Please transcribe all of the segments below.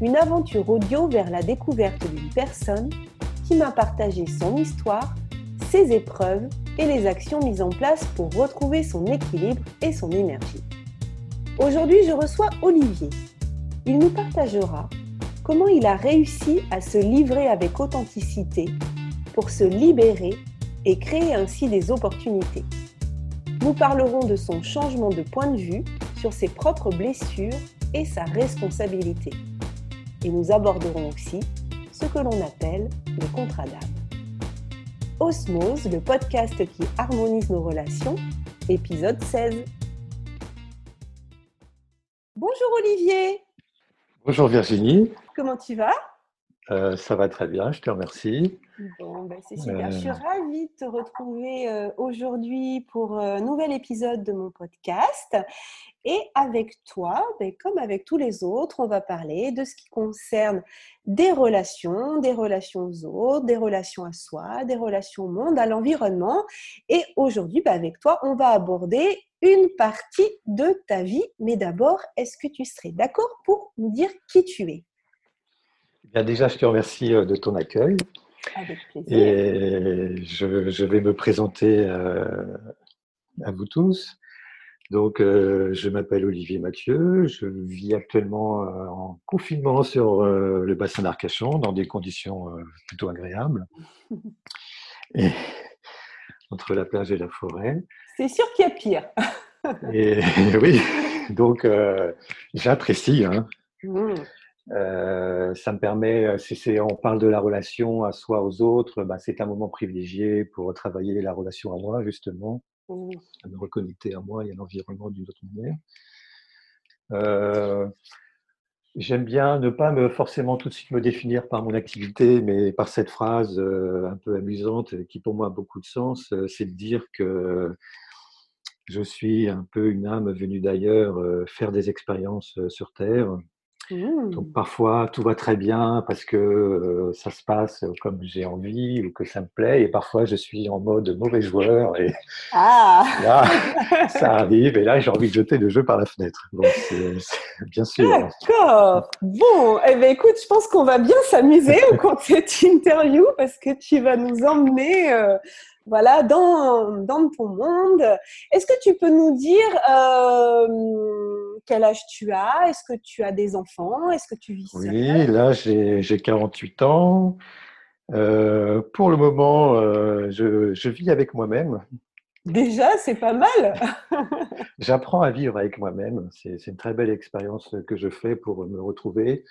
une aventure audio vers la découverte d'une personne qui m'a partagé son histoire, ses épreuves et les actions mises en place pour retrouver son équilibre et son énergie. Aujourd'hui, je reçois Olivier. Il nous partagera comment il a réussi à se livrer avec authenticité pour se libérer et créer ainsi des opportunités. Nous parlerons de son changement de point de vue sur ses propres blessures et sa responsabilité et nous aborderons aussi ce que l'on appelle le contrat d'âme. Osmose, le podcast qui harmonise nos relations, épisode 16. Bonjour Olivier. Bonjour Virginie. Comment tu vas? Euh, Ça va très bien, je te remercie. Bon, ben c'est super. Je suis euh. ravie de te retrouver euh, aujourd'hui pour un nouvel épisode de mon podcast. Et avec toi, ben, comme avec tous les autres, on va parler de ce qui concerne des relations, des relations aux autres, des relations à soi, des relations au monde, à l'environnement. Et aujourd'hui, ben, avec toi, on va aborder une partie de ta vie. Mais d'abord, est-ce que tu serais d'accord pour nous dire qui tu es? Bien, Déjà, je te remercie euh, de ton accueil. Avec plaisir. Et je, vais me présenter euh, à vous tous. Donc, euh, je m'appelle Olivier Mathieu. Je vis actuellement euh, en confinement sur euh, le bassin d'Arcachon dans des conditions plutôt agréables. Et, entre la plage et la forêt. C'est sûr qu'il y a pire. et oui, donc j'apprécie. Hein. Mmh. ça me permet, si on parle de la relation à soi, aux autres, bah, c'est un moment privilégié pour travailler la relation à moi, justement à me reconnecter à moi et à l'environnement d'une autre manière. Euh, j'aime bien ne pas me forcément tout de suite me définir par mon activité, mais par cette phrase euh, un peu amusante qui pour moi a beaucoup de sens, euh, c'est de dire que je suis un peu une âme venue d'ailleurs faire des expériences sur Terre donc mmh. parfois tout va très bien parce que ça se passe comme j'ai envie ou que ça me plaît et parfois je suis en mode mauvais joueur et ah. là ça arrive et là j'ai envie de jeter le jeu par la fenêtre. Donc bien sûr. D'accord. Bon, eh ben écoute, je pense qu'on va bien s'amuser au cours de cette interview parce que tu vas nous emmener voilà, dans, dans ton monde. Est-ce que tu peux nous dire euh, quel âge tu as? Est-ce que tu as des enfants? Est-ce que tu vis seul Oui, là j'ai 48 ans. Euh, pour le moment, euh, je, je, vis avec moi-même. Déjà, c'est pas mal. J'apprends à vivre avec moi-même. C'est une très belle expérience que je fais pour me retrouver,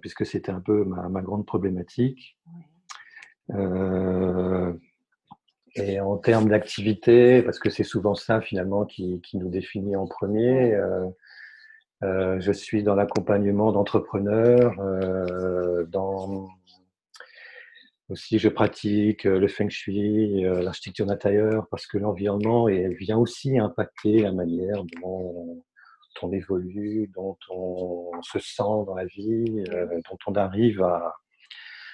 puisque c'était un peu ma, ma grande problématique. Euh, et en termes d'activité, parce que c'est souvent ça finalement qui, qui, nous définit en premier, euh, euh, je suis dans l'accompagnement d'entrepreneurs, euh, dans aussi je pratique le feng shui, euh, l'architecture d'intérieur, parce que l'environnement vient aussi impacter la manière dont on évolue, dont on se sent dans la vie, dont on arrive à,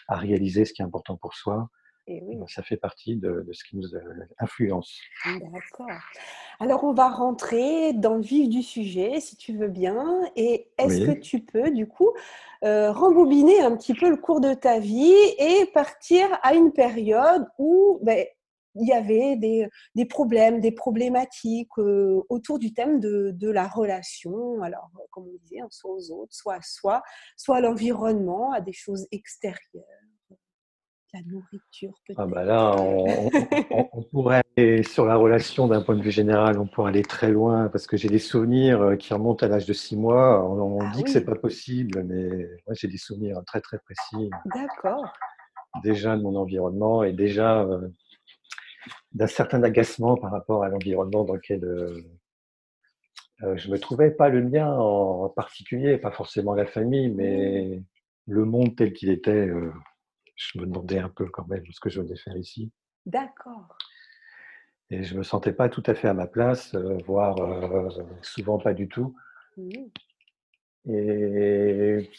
à réaliser ce qui est important pour soi. Et oui. Ça fait partie de, ce qui nous euh, influence. D'accord. Alors, on va rentrer dans le vif du sujet, si tu veux bien. Et est-ce que tu peux, du coup, euh, rembobiner un petit peu le cours de ta vie et partir à une période où ben, il y avait des, des, problèmes, des problématiques euh, autour du thème de, de, la relation? Alors, comme on disait, soit aux autres, soit à soi, soit à l'environnement, à des choses extérieures la nourriture peut-être. Ah bah là, on, pourrait aller sur la relation d'un point de vue général, on pourrait aller très loin parce que j'ai des souvenirs euh, qui remontent à l'âge de six mois. On, ah dit que c'est pas possible, mais moi j'ai des souvenirs très très précis. D'accord. Déjà de mon environnement et déjà euh, d'un certain agacement par rapport à l'environnement dans lequel euh, je me trouvais, pas le mien en particulier, pas forcément la famille, mais le monde tel qu'il était, je me demandais un peu quand même ce que je venais faire ici. D'accord. Et je ne me sentais pas tout à fait à ma place, voire souvent pas du tout. Mmh. Et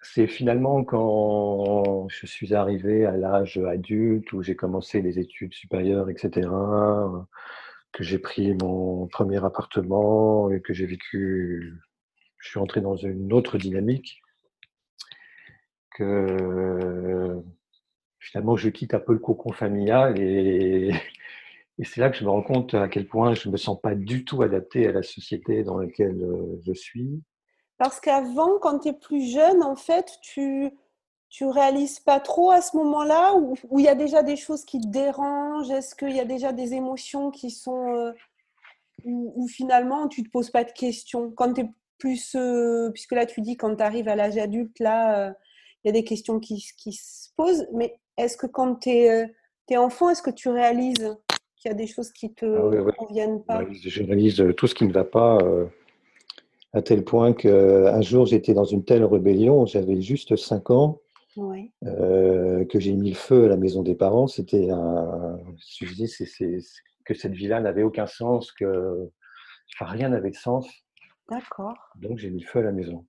c'est finalement quand je suis arrivé à l'âge adulte où j'ai commencé les études supérieures, etc., que j'ai pris mon premier appartement et que j'ai vécu, je suis entré dans une autre dynamique, que finalement je quitte un peu le cocon familial et, et c'est là que je me rends compte à quel point je ne me sens pas du tout adapté à la société dans laquelle euh, je suis. Parce qu'avant, quand tu es plus jeune, en fait, tu tu réalises pas trop à ce moment-là où il y a déjà des choses qui te dérangent? Est-ce qu'il y a déjà des émotions qui sont euh, où, finalement tu te poses pas de questions? Quand tu plus euh, puisque là tu dis quand tu arrives à l'âge adulte là euh, il y a des questions qui, qui se posent mais est-ce que quand tu es, enfant est-ce que tu réalises qu'il y a des choses qui te ah conviennent pas? Je réalise tout ce qui ne va pas à tel point qu'un jour j'étais dans une telle rébellion, j'avais juste 5 ans, euh, que j'ai mis le feu à la maison des parents. C'était un. Je dis c'est, que cette vie-là n'avait aucun sens, que enfin, rien n'avait de sens. D'accord. Donc j'ai mis le feu à la maison.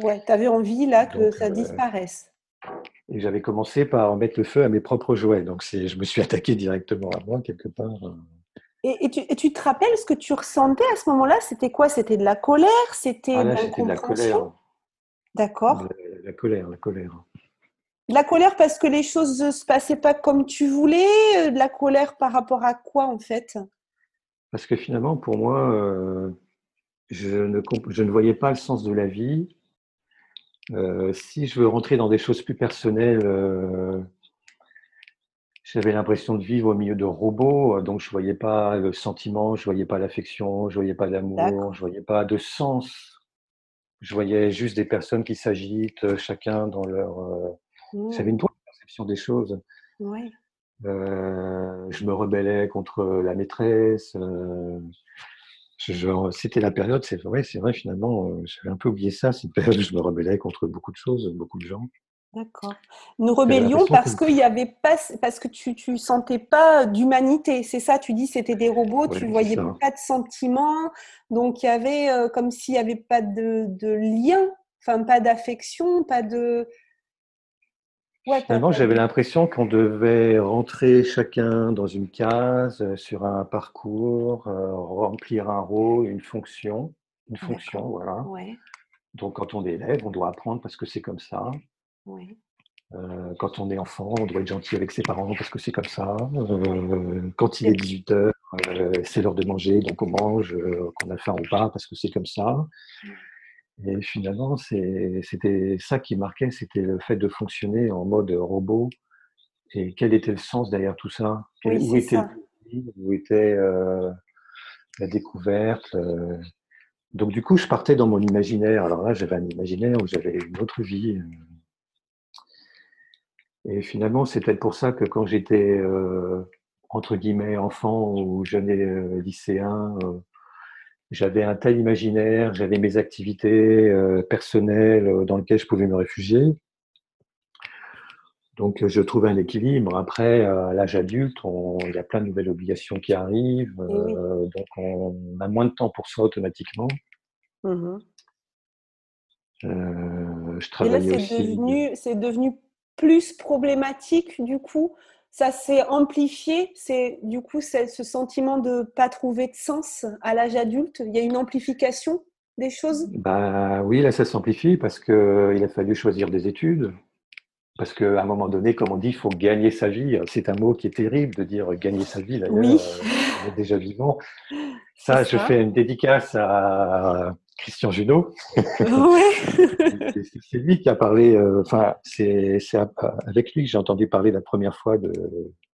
Ouais, tu avais envie là que ça euh, disparaisse. Et j'avais commencé par mettre le feu à mes propres jouets. Donc je me suis attaqué directement à moi quelque part. Et, tu, te rappelles ce que tu ressentais à ce moment-là? C'était quoi? C'était de la colère? C'était ah de la colère. D'accord. La, colère, la colère. De la colère parce que les choses ne se passaient pas comme tu voulais euh, De la colère par rapport à quoi en fait? Parce que finalement, pour moi, euh, je, ne, je ne voyais pas le sens de la vie. Euh, si je veux rentrer dans des choses plus personnelles, j'avais l'impression de vivre au milieu de robots, euh, donc je voyais pas le sentiment, je voyais pas l'affection, je voyais pas l'amour, je voyais pas de sens. Je voyais juste des personnes qui s'agitent, euh, chacun dans leur. Euh, mmh. J'avais une perception des choses. Ouais. je me rebellais contre la maîtresse. C'était la période, c'est vrai, c'est vrai finalement, j'avais un peu oublié ça, c'est une période où je me rebellais contre beaucoup de choses, beaucoup de gens. D'accord. Une rébellion parce qu'il y avait pas, parce que tu ne sentais pas d'humanité. C'est ça, tu dis c'était des robots, tu tu voyais pas de sentiments, donc il y avait euh, comme s'il n'y avait pas de, de, lien, enfin pas d'affection, pas de. Ouais, Finalement, j'avais l'impression qu'on devait rentrer chacun dans une case, euh, sur un parcours, euh, remplir un rôle, une fonction, une fonction, voilà. Donc quand on est élève, on doit apprendre parce que c'est comme ça. Euh, quand on est enfant, on doit être gentil avec ses parents parce que c'est comme ça. Euh, quand il est 18 h euh, c'est l'heure de manger, donc on mange, qu'on a faim ou pas parce que c'est comme ça. Et finalement, c'était ça qui marquait, c'était le fait de fonctionner en mode robot. Et quel était le sens derrière tout ça? Où était, où était la découverte Donc du coup, je partais dans mon imaginaire. Alors là, j'avais un imaginaire où j'avais une autre vie. Et finalement, c'est peut-être pour ça que quand j'étais, euh, entre guillemets, enfant ou jeune euh, lycéen, euh, j'avais un tel imaginaire, j'avais mes activités personnelles dans lesquelles je pouvais me réfugier. Donc, je trouvais un équilibre. Après, à l'âge adulte, il y a plein de nouvelles obligations qui arrivent. donc, on a moins de temps pour ça automatiquement. Mmh je Et là, c'est devenu, c'est devenu plus problématique du coup ça s'est amplifié, c'est du coup ce sentiment de pas trouver de sens à l'âge adulte. Il y a une amplification des choses? Bah oui, là ça s'amplifie parce que il a fallu choisir des études. Parce qu'à un moment donné, comme on dit, il faut gagner sa vie. C'est un mot qui est terrible de dire gagner sa vie. D'ailleurs, oui. Euh, on est déjà vivant. Ça, je fais une dédicace à Christian Junot. c'est lui qui a parlé, euh, enfin, c'est avec lui que j'ai entendu parler la première fois de,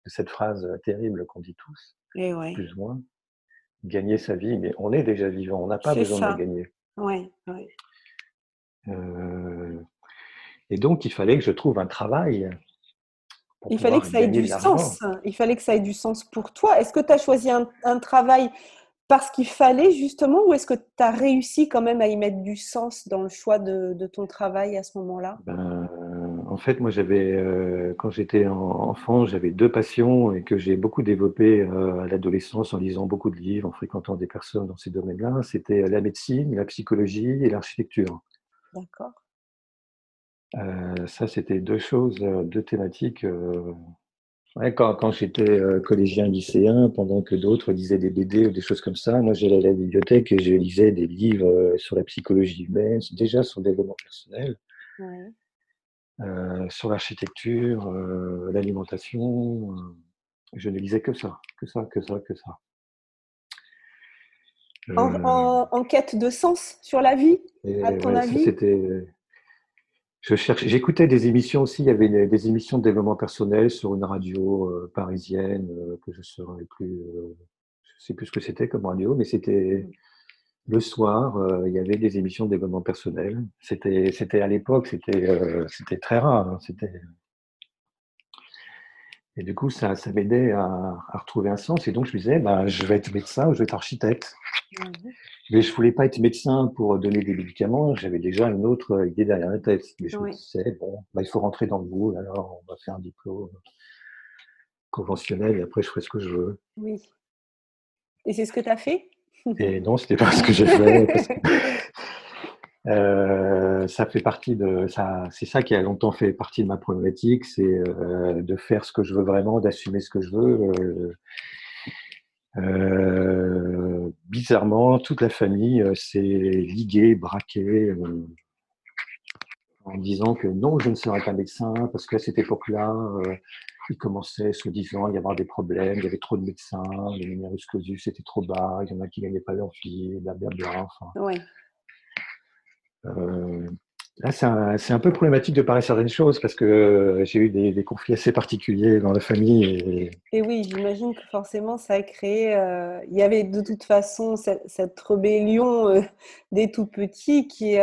cette phrase terrible qu'on dit tous, Et ouais. plus ou moins. Gagner sa vie, mais on est déjà vivant, on n'a pas besoin de gagner. Ouais, euh, et donc, il fallait que je trouve un travail. Il fallait que ça ait du sens. Il fallait que ça ait du sens pour toi. Est-ce que tu as choisi un travail parce qu'il fallait justement ou est-ce que tu as réussi quand même à y mettre du sens dans le choix de, ton travail à ce moment-là? Ben, En fait, moi, j'avais, euh, quand j'étais enfant, j'avais deux passions et que j'ai beaucoup développées à l'adolescence en lisant beaucoup de livres, en fréquentant des personnes dans ces domaines-là. C'était la médecine, la psychologie et l'architecture. D'accord. ça, c'était deux choses, deux thématiques quand, quand j'étais euh, collégien, lycéen, pendant que d'autres lisaient des BD ou des choses comme ça, moi j'allais à la bibliothèque et je lisais des livres euh, sur la psychologie humaine, déjà sur le développement personnel, euh, sur l'architecture, euh, l'alimentation. je ne lisais que ça, que ça, que ça, que ça. En, en, en, quête de sens sur la vie, à ton avis? C'était je cherchais, j'écoutais des émissions aussi. Il y avait des émissions de développement personnel sur une radio euh, parisienne euh, que je ne saurais plus, euh, je sais plus ce que c'était comme radio, mais c'était le soir. il y avait des émissions de développement personnel. C'était, c'était à l'époque, c'était, c'était très rare. Hein, c'était et du coup, ça, ça m'aidait à, à, retrouver un sens. Et donc, je me disais, bah, je vais être médecin ou je vais être architecte. Mmh Mais je voulais pas être médecin pour donner des médicaments. J'avais déjà une autre idée derrière la tête. Mais je me disais, bon, bah, il faut rentrer dans le bout. Alors, on va faire un diplôme conventionnel et après, je ferai ce que je veux. Oui. Et c'est ce que tu as fait? Et non, c'était pas ce que j'ai fait. Euh, ça fait partie de ça. C'est ça qui a longtemps fait partie de ma problématique, c'est euh, de faire ce que je veux vraiment, d'assumer ce que je veux. Euh, bizarrement, toute la famille s'est liguée, braquée, en disant que non, je ne serais pas médecin, parce qu'à cette époque-là, il commençait, soi-disant, à y avoir des problèmes, il y avait trop de médecins, le numerus clausus était trop bas, il y en a qui ne gagnaient pas leur vie, blablabla. Enfin, ouais. Euh, là, c'est un, peu problématique de parler certaines choses parce que euh, j'ai eu des, conflits assez particuliers dans la famille. Et, oui, j'imagine que forcément, ça a créé. Euh, il y avait de toute façon cette, rébellion des tout petits qui,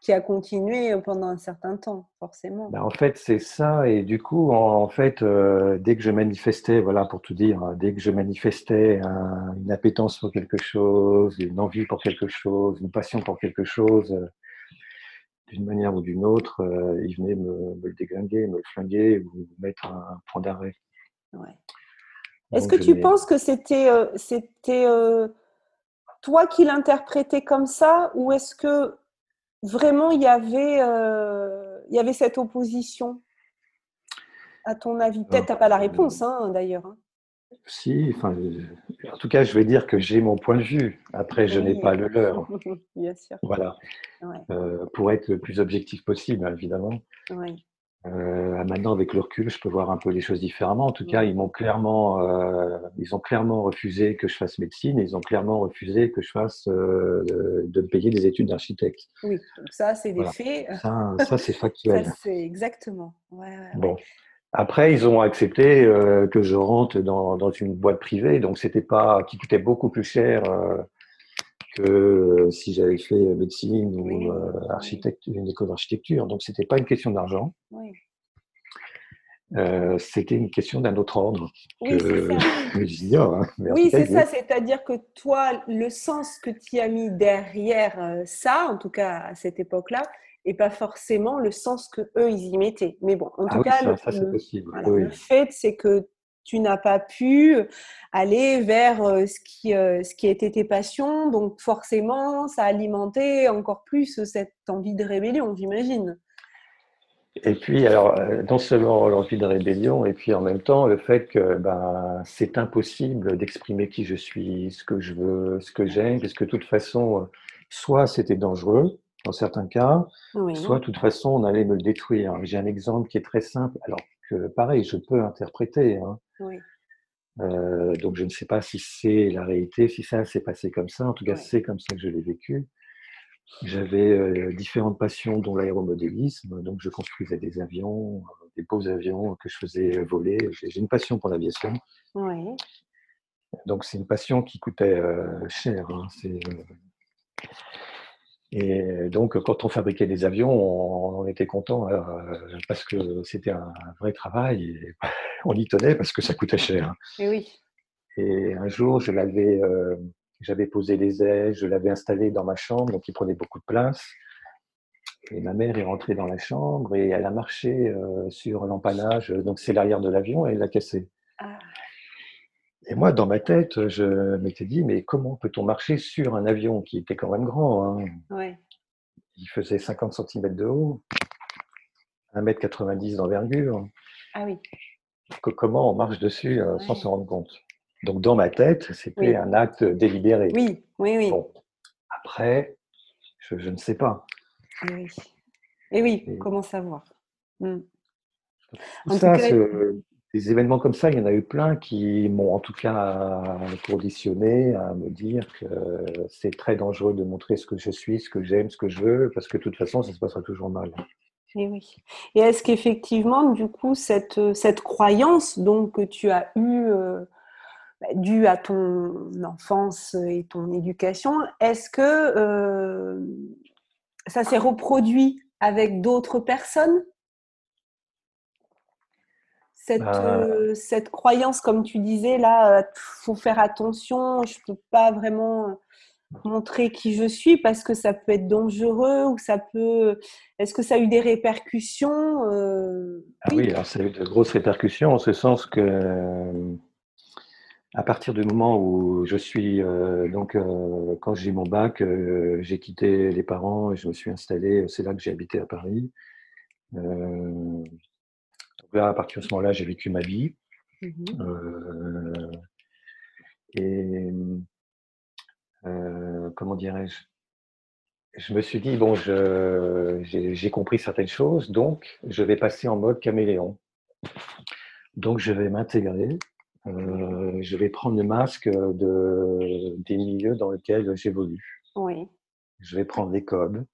qui a continué pendant un certain temps, forcément. Ben, en fait, c'est ça. Et du coup, en, fait, dès que je manifestais, voilà, pour tout dire, dès que je manifestais une appétence pour quelque chose, une envie pour quelque chose, une passion pour quelque chose, euh, d'une manière ou d'une autre, euh, ils venaient me, me, le déglinguer, me le flinguer ou mettre un, point d'arrêt. Ouais. Est-ce que tu penses que c'était euh, c'était toi qui l'interprétais comme ça ou est-ce que vraiment il y avait, euh, il y avait cette opposition À ton avis Peut-être tu n'as pas la réponse, hein, d'ailleurs. Hein. Si, enfin, en tout cas, je vais dire que j'ai mon point de vue. Après, je n'ai pas le leur. Bien sûr. Voilà. Euh, pour être le plus objectif possible, évidemment. Oui. Euh, maintenant, avec le recul, je peux voir un peu les choses différemment. En tout cas, ils m'ont clairement, euh, ils ont clairement refusé que je fasse médecine. Et ils ont clairement refusé que je fasse euh, de, me payer des études d'architecte. Oui, donc ça, c'est des faits. Ça, ça c'est factuel. ça, c'est exactement. Ouais, bon. Après, ils ont accepté euh, que je rentre dans, dans, une boîte privée, donc c'était pas qui coûtait beaucoup plus cher euh, que euh, si j'avais fait médecine ou architecte, une école d'architecture. Donc c'était pas une question d'argent. Oui. c'était une question d'un autre ordre. Oui, c'est ça. Hein, oui, c'est ça. C'est-à-dire que toi, le sens que tu as mis derrière ça, en tout cas à cette époque-là, et pas forcément le sens que eux ils y mettaient. Mais bon, en ah tout cas, le, fait c'est que tu n'as pas pu aller vers euh, ce qui, euh, ce qui était tes passions, donc forcément, ça alimentait encore plus cette envie de rébellion, j'imagine. Et puis, alors, euh, non seulement l'envie de rébellion, et puis en même temps, le fait que ben, c'est impossible d'exprimer qui je suis, ce que je veux, ce que j'aime, parce que de toute façon, soit c'était dangereux, dans certains cas, soit de toute façon on allait me le détruire. J'ai un exemple qui est très simple, alors que pareil, je peux interpréter. Hein. Euh, donc je ne sais pas si c'est la réalité, si ça s'est passé comme ça. En tout cas, c'est comme ça que je l'ai vécu. J'avais euh, différentes passions, dont l'aéromodélisme. Donc je construisais des avions, des beaux avions que je faisais voler. J'ai une passion pour l'aviation. Donc c'est une passion qui coûtait euh, cher. Hein. Et donc, quand on fabriquait des avions, on, était content euh, parce que c'était un, vrai travail et on y tenait parce que ça coûtait cher. Et oui. Et un jour, je l'avais, euh, j'avais posé les ailes, je l'avais installé dans ma chambre, donc il prenait beaucoup de place. Et ma mère est rentrée dans la chambre et elle a marché sur l'empannage, donc c'est l'arrière de l'avion, et elle l'a cassé. Ah. Et moi, dans ma tête, je m'étais dit, mais comment peut-on marcher sur un avion qui était quand même grand hein? Il faisait 50 cm de haut, 1m90 d'envergure. Ah oui. comment on marche dessus euh, sans se rendre compte? Donc, dans ma tête, c'était un acte délibéré. Oui, oui, oui. Après, je, ne sais pas. Et oui, Et oui comment savoir? Hmm. ça, des événements comme ça, il y en a eu plein qui m'ont en tout cas conditionné à me dire que c'est très dangereux de montrer ce que je suis, ce que j'aime, ce que je veux, parce que de toute façon, ça se passera toujours mal. Et oui. Et est-ce qu'effectivement, du coup, cette, cette croyance donc, que tu as eue, euh, bah, due à ton enfance et ton éducation, est-ce que euh, ça s'est reproduit avec d'autres personnes? Cette, bah. euh, cette, croyance, comme tu disais, là, faut faire attention, je ne peux pas vraiment montrer qui je suis parce que ça peut être dangereux ou ça peut. Est-ce que ça a eu des répercussions euh, ah oui. alors ça a eu de grosses répercussions en ce sens que à partir du moment où je suis euh, donc quand j'ai mon bac, j'ai quitté les parents et je me suis installé. C'est là que j'ai habité à Paris à partir de ce moment-là, j'ai vécu ma vie. Mmh euh, et euh, comment dirais-je? Je me suis dit, bon, j'ai compris certaines choses, donc je vais passer en mode caméléon. Donc je vais m'intégrer, euh, je vais prendre le masque de, des milieux dans lesquels j'évolue. Oui. Je vais prendre les codes.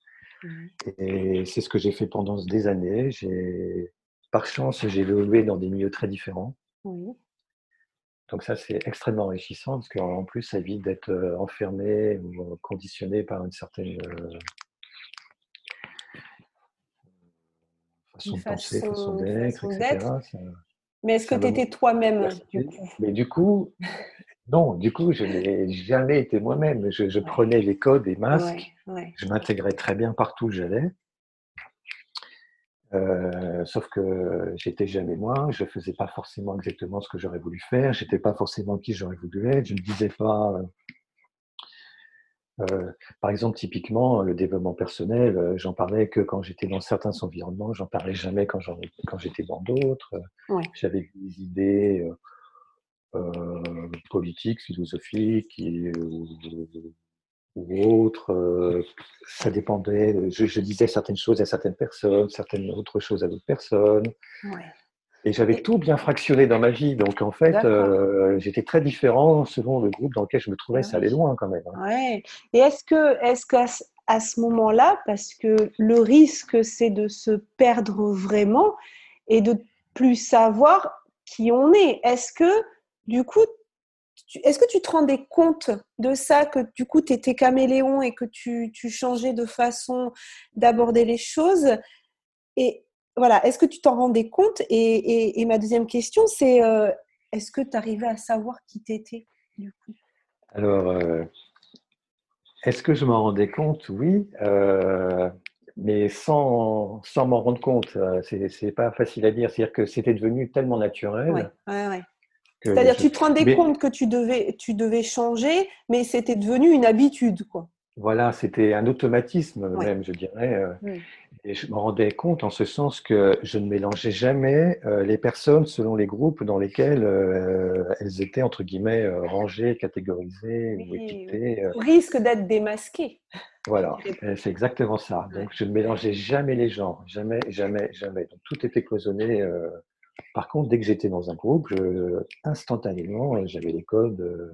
Mmh. Et c'est ce que j'ai fait pendant des années. J'ai par chance, j'ai évolué dans des milieux très différents. Donc ça, c'est extrêmement enrichissant parce qu'en plus, ça évite d'être euh, enfermé ou conditionné par une certaine euh, façon de penser, façon d'être, etc. Mais est-ce que tu étais toi-même du coup? Mais du coup, non, du coup, je n'ai jamais été moi-même. Je, prenais les codes et masques, je m'intégrais très bien partout où j'allais. Euh, sauf que j'étais jamais moi, je faisais pas forcément exactement ce que j'aurais voulu faire, j'étais pas forcément qui j'aurais voulu être, je ne disais pas. Euh, euh, par exemple, typiquement, le développement personnel, j'en parlais que quand j'étais dans certains environnements, j'en parlais jamais quand, quand j'étais dans d'autres. J'avais des idées politiques, philosophiques, et, ou autre. Euh, ça dépendait. Je, disais certaines choses à certaines personnes, certaines autres choses à d'autres personnes. Et j'avais tout bien fractionné dans ma vie. Donc, en fait, euh, j'étais très différent selon le groupe dans lequel je me trouvais. Ça allait loin quand même. Hein. Ouais. Et est-ce que, est-ce qu'à à ce moment-là, parce que le risque, c'est de se perdre vraiment et de plus savoir qui on est, est-ce que, du coup, est-ce que tu te rendais compte de ça, que du coup, tu étais caméléon et que tu, changeais de façon d'aborder les choses? Et voilà, est-ce que tu t'en rendais compte? Et, ma deuxième question, c'est euh, est-ce que tu arrivais à savoir qui tu étais du coup? Alors, euh, est-ce que je m'en rendais compte? Oui. Euh, mais sans, sans m'en rendre compte, c'est pas facile à dire. C'est-à-dire que c'était devenu tellement naturel ouais, ouais, ouais. C'est-à-dire, tu te rendais compte que tu devais, tu devais changer, mais c'était devenu une habitude, quoi. Voilà, c'était un automatisme même, je dirais. Euh, et je me rendais compte en ce sens que je ne mélangeais jamais euh, les personnes selon les groupes dans lesquels euh, elles étaient, entre guillemets, rangées, catégorisées ou équipées. Au risque d'être démasquées. Voilà, c'est exactement ça. Donc, je ne mélangeais jamais les gens, jamais, jamais, jamais. Donc, tout était cloisonné par contre, dès que j'étais dans un groupe, instantanément, j'avais les codes. Euh,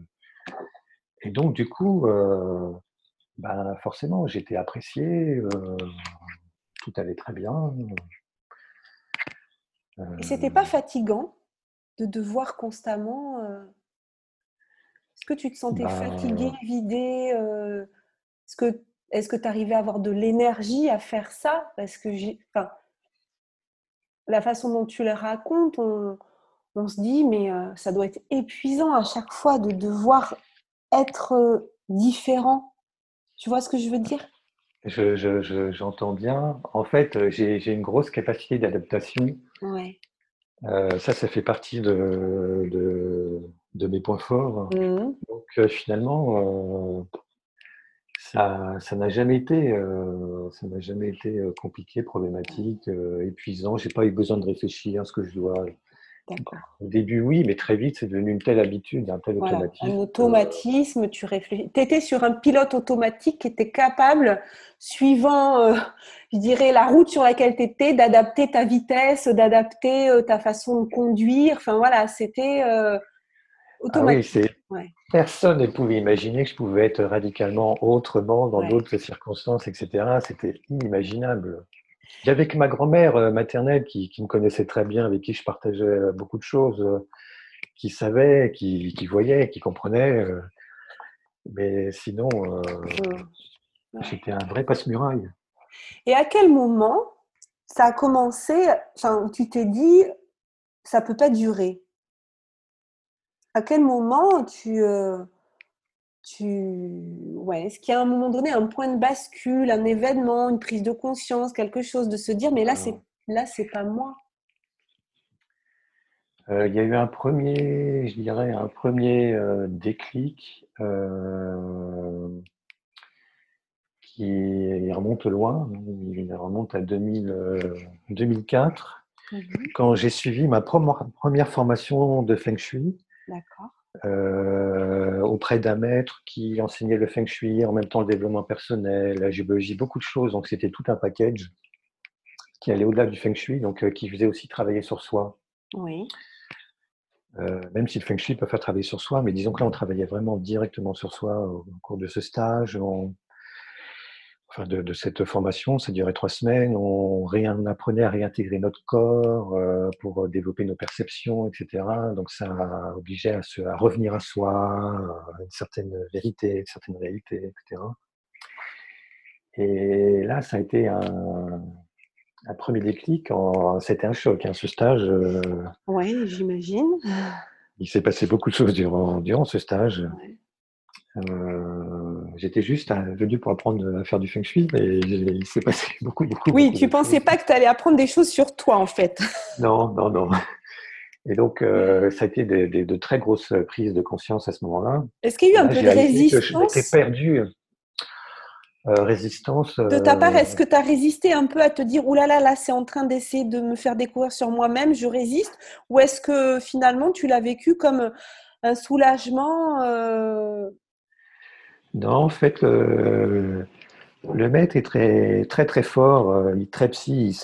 et donc, du coup, euh, ben, forcément, j'étais apprécié, euh, tout allait très bien. Et c'était pas fatigant de devoir constamment. Est-ce que tu te sentais ben fatigué, vidé Est-ce que est-ce que tu arrivais à avoir de l'énergie à faire ça? Parce que j'ai, la façon dont tu le racontes, on, se dit, mais euh, ça doit être épuisant à chaque fois de devoir être euh, différent. Tu vois ce que je veux dire? J'entends bien. En fait, j'ai une grosse capacité d'adaptation. Ouais. Euh, ça, ça fait partie de, de, mes points forts. Mmh. Donc euh, finalement, euh, ça n'a jamais été, ça n'a jamais été compliqué, problématique, épuisant. J'ai pas eu besoin de réfléchir à ce que je dois au début, oui, mais très vite, c'est devenu une telle habitude, un tel automatisme. Un automatisme, tu réfléchis. Tu étais sur un pilote automatique qui était capable, suivant, euh, je dirais, la route sur laquelle tu étais, d'adapter ta vitesse, d'adapter euh, ta façon de conduire. Enfin voilà, c'était euh, automatique. Personne ne pouvait imaginer que je pouvais être radicalement autrement dans d'autres circonstances, etc. C'était inimaginable. J'avais que ma grand-mère euh, maternelle qui, me connaissait très bien, avec qui je partageais euh, beaucoup de choses, euh, qui savait, qui, voyait, qui comprenait. Mais sinon, j'étais un vrai passe-muraille. Et à quel moment ça a commencé, enfin, tu t'es dit, ça peut pas durer? À quel moment tu tu ouais est-ce qu'il y a à un moment donné un point de bascule un événement une prise de conscience quelque chose de se dire mais là c'est là c'est pas moi? Euh, il y a eu un premier je dirais un premier euh, déclic euh, qui remonte loin il remonte à 2000, 2004 mmh quand j'ai suivi ma première formation de feng shui euh, auprès d'un maître qui enseignait le feng shui, en même temps le développement personnel, la géologie, beaucoup de choses. Donc c'était tout un package qui allait au-delà du feng shui, donc euh, qui faisait aussi travailler sur soi. Oui. Euh, même si le feng shui peut faire travailler sur soi, mais disons que là on travaillait vraiment directement sur soi au cours de ce stage. On, de, cette formation, ça durait trois semaines. On, apprenait à réintégrer notre corps euh, pour développer nos perceptions, etc. Donc ça obligeait à, se, à revenir à soi, à une certaine vérité, une certaine réalité, etc. Et là, ça a été un, premier déclic. C'était un choc, hein, ce stage. Euh, oui, j'imagine. Il s'est passé beaucoup de choses durant, durant ce stage. Euh, j'étais juste venu pour apprendre à faire du feng shui, mais il s'est passé beaucoup, beaucoup. Oui, tu pensais pas que tu allais apprendre des choses sur toi, en fait. Non, non, non. Et donc, euh, ça a été de, très grosses prises de conscience à ce moment-là. Est-ce qu'il y a eu un peu de résistance J'étais perdu. Euh, résistance. De ta part, est-ce que tu as résisté un peu à te dire, oulala, là, là, c'est en train d'essayer de me faire découvrir sur moi-même, je résiste? Ou est-ce que finalement, tu l'as vécu comme un soulagement non, en fait, le, maître est très, très, très fort. Euh, il est très psy.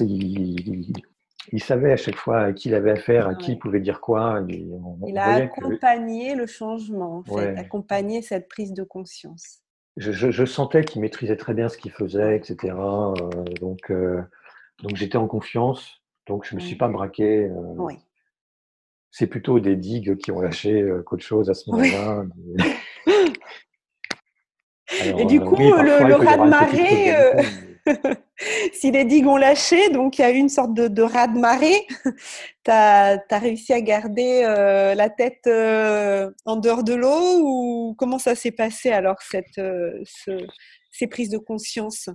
Il, savait à chaque fois à qui il avait affaire, à qui il pouvait dire quoi. Il, a accompagné le changement, en fait, accompagné cette prise de conscience. Je, sentais qu'il maîtrisait très bien ce qu'il faisait, etc. Euh, donc, euh, donc j'étais en confiance. Donc, je ne me suis pas braqué. oui. C'est plutôt des digues qui ont lâché qu'autre chose à ce moment-là. Et du euh, coup, le, raz-de-marée, euh, si les digues ont lâché, donc il y a eu une sorte de, de raz-de-marée, tu as, réussi à garder euh, la tête en dehors de l'eau ou comment ça s'est passé alors, cette, ces prises de conscience?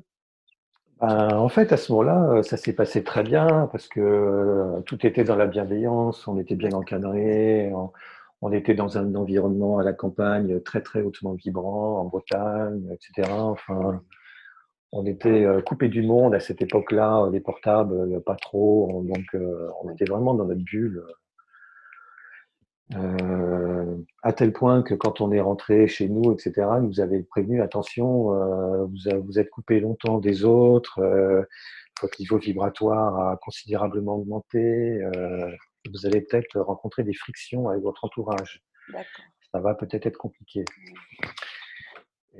Ben, en fait, à ce moment-là, ça s'est passé très bien parce que tout était dans la bienveillance, on était bien encadré, on était dans un environnement à la campagne très très hautement vibrant, en Bretagne, etc. Enfin, on était euh, coupé du monde à cette époque-là, les portables, euh, pas trop, donc euh, on était vraiment dans notre bulle. à tel point que quand on est rentré chez nous, etc., nous avait prévenu attention, vous, vous, êtes coupé longtemps des autres, votre niveau vibratoire a considérablement augmenté vous allez peut-être rencontrer des frictions avec votre entourage. Ça va peut-être être compliqué.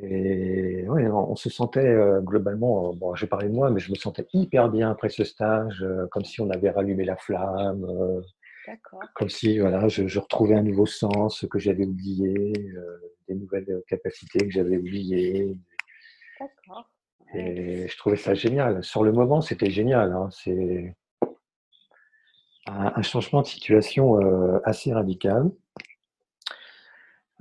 Et ouais, on se sentait euh, globalement, bon, j'ai parlé de moi, mais je me sentais hyper bien après ce stage, euh, comme si on avait rallumé la flamme, euh, comme si voilà, je, retrouvais un nouveau sens que j'avais oublié, des nouvelles capacités que j'avais oubliées. Et je trouvais ça génial. Sur le moment, c'était génial. Hein. C'est un, changement de situation euh, assez radical.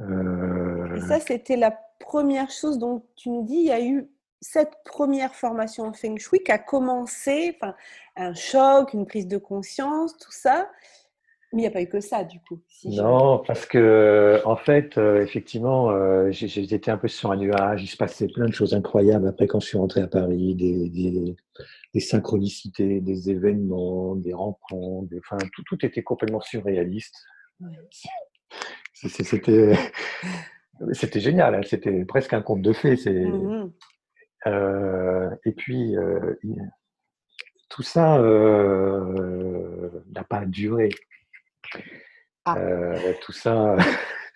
Euh, Et ça, c'était la première chose dont tu nous dis, il y a eu cette première formation en Feng Shui qui a commencé, enfin, un choc, une prise de conscience, tout ça. Mais il n'y a pas eu que ça, du coup. non, parce que, en fait, euh, effectivement, euh, j'étais un peu sur un nuage. Il se passait plein de choses incroyables après quand je suis rentré à Paris, des, des, synchronicités, des événements, des rencontres. enfin, tout, tout, était complètement surréaliste. C'était. C'était génial, hein. c'était presque un conte de fées. Mmh euh, et puis, tout ça n'a pas duré. Ah. Euh, tout ça,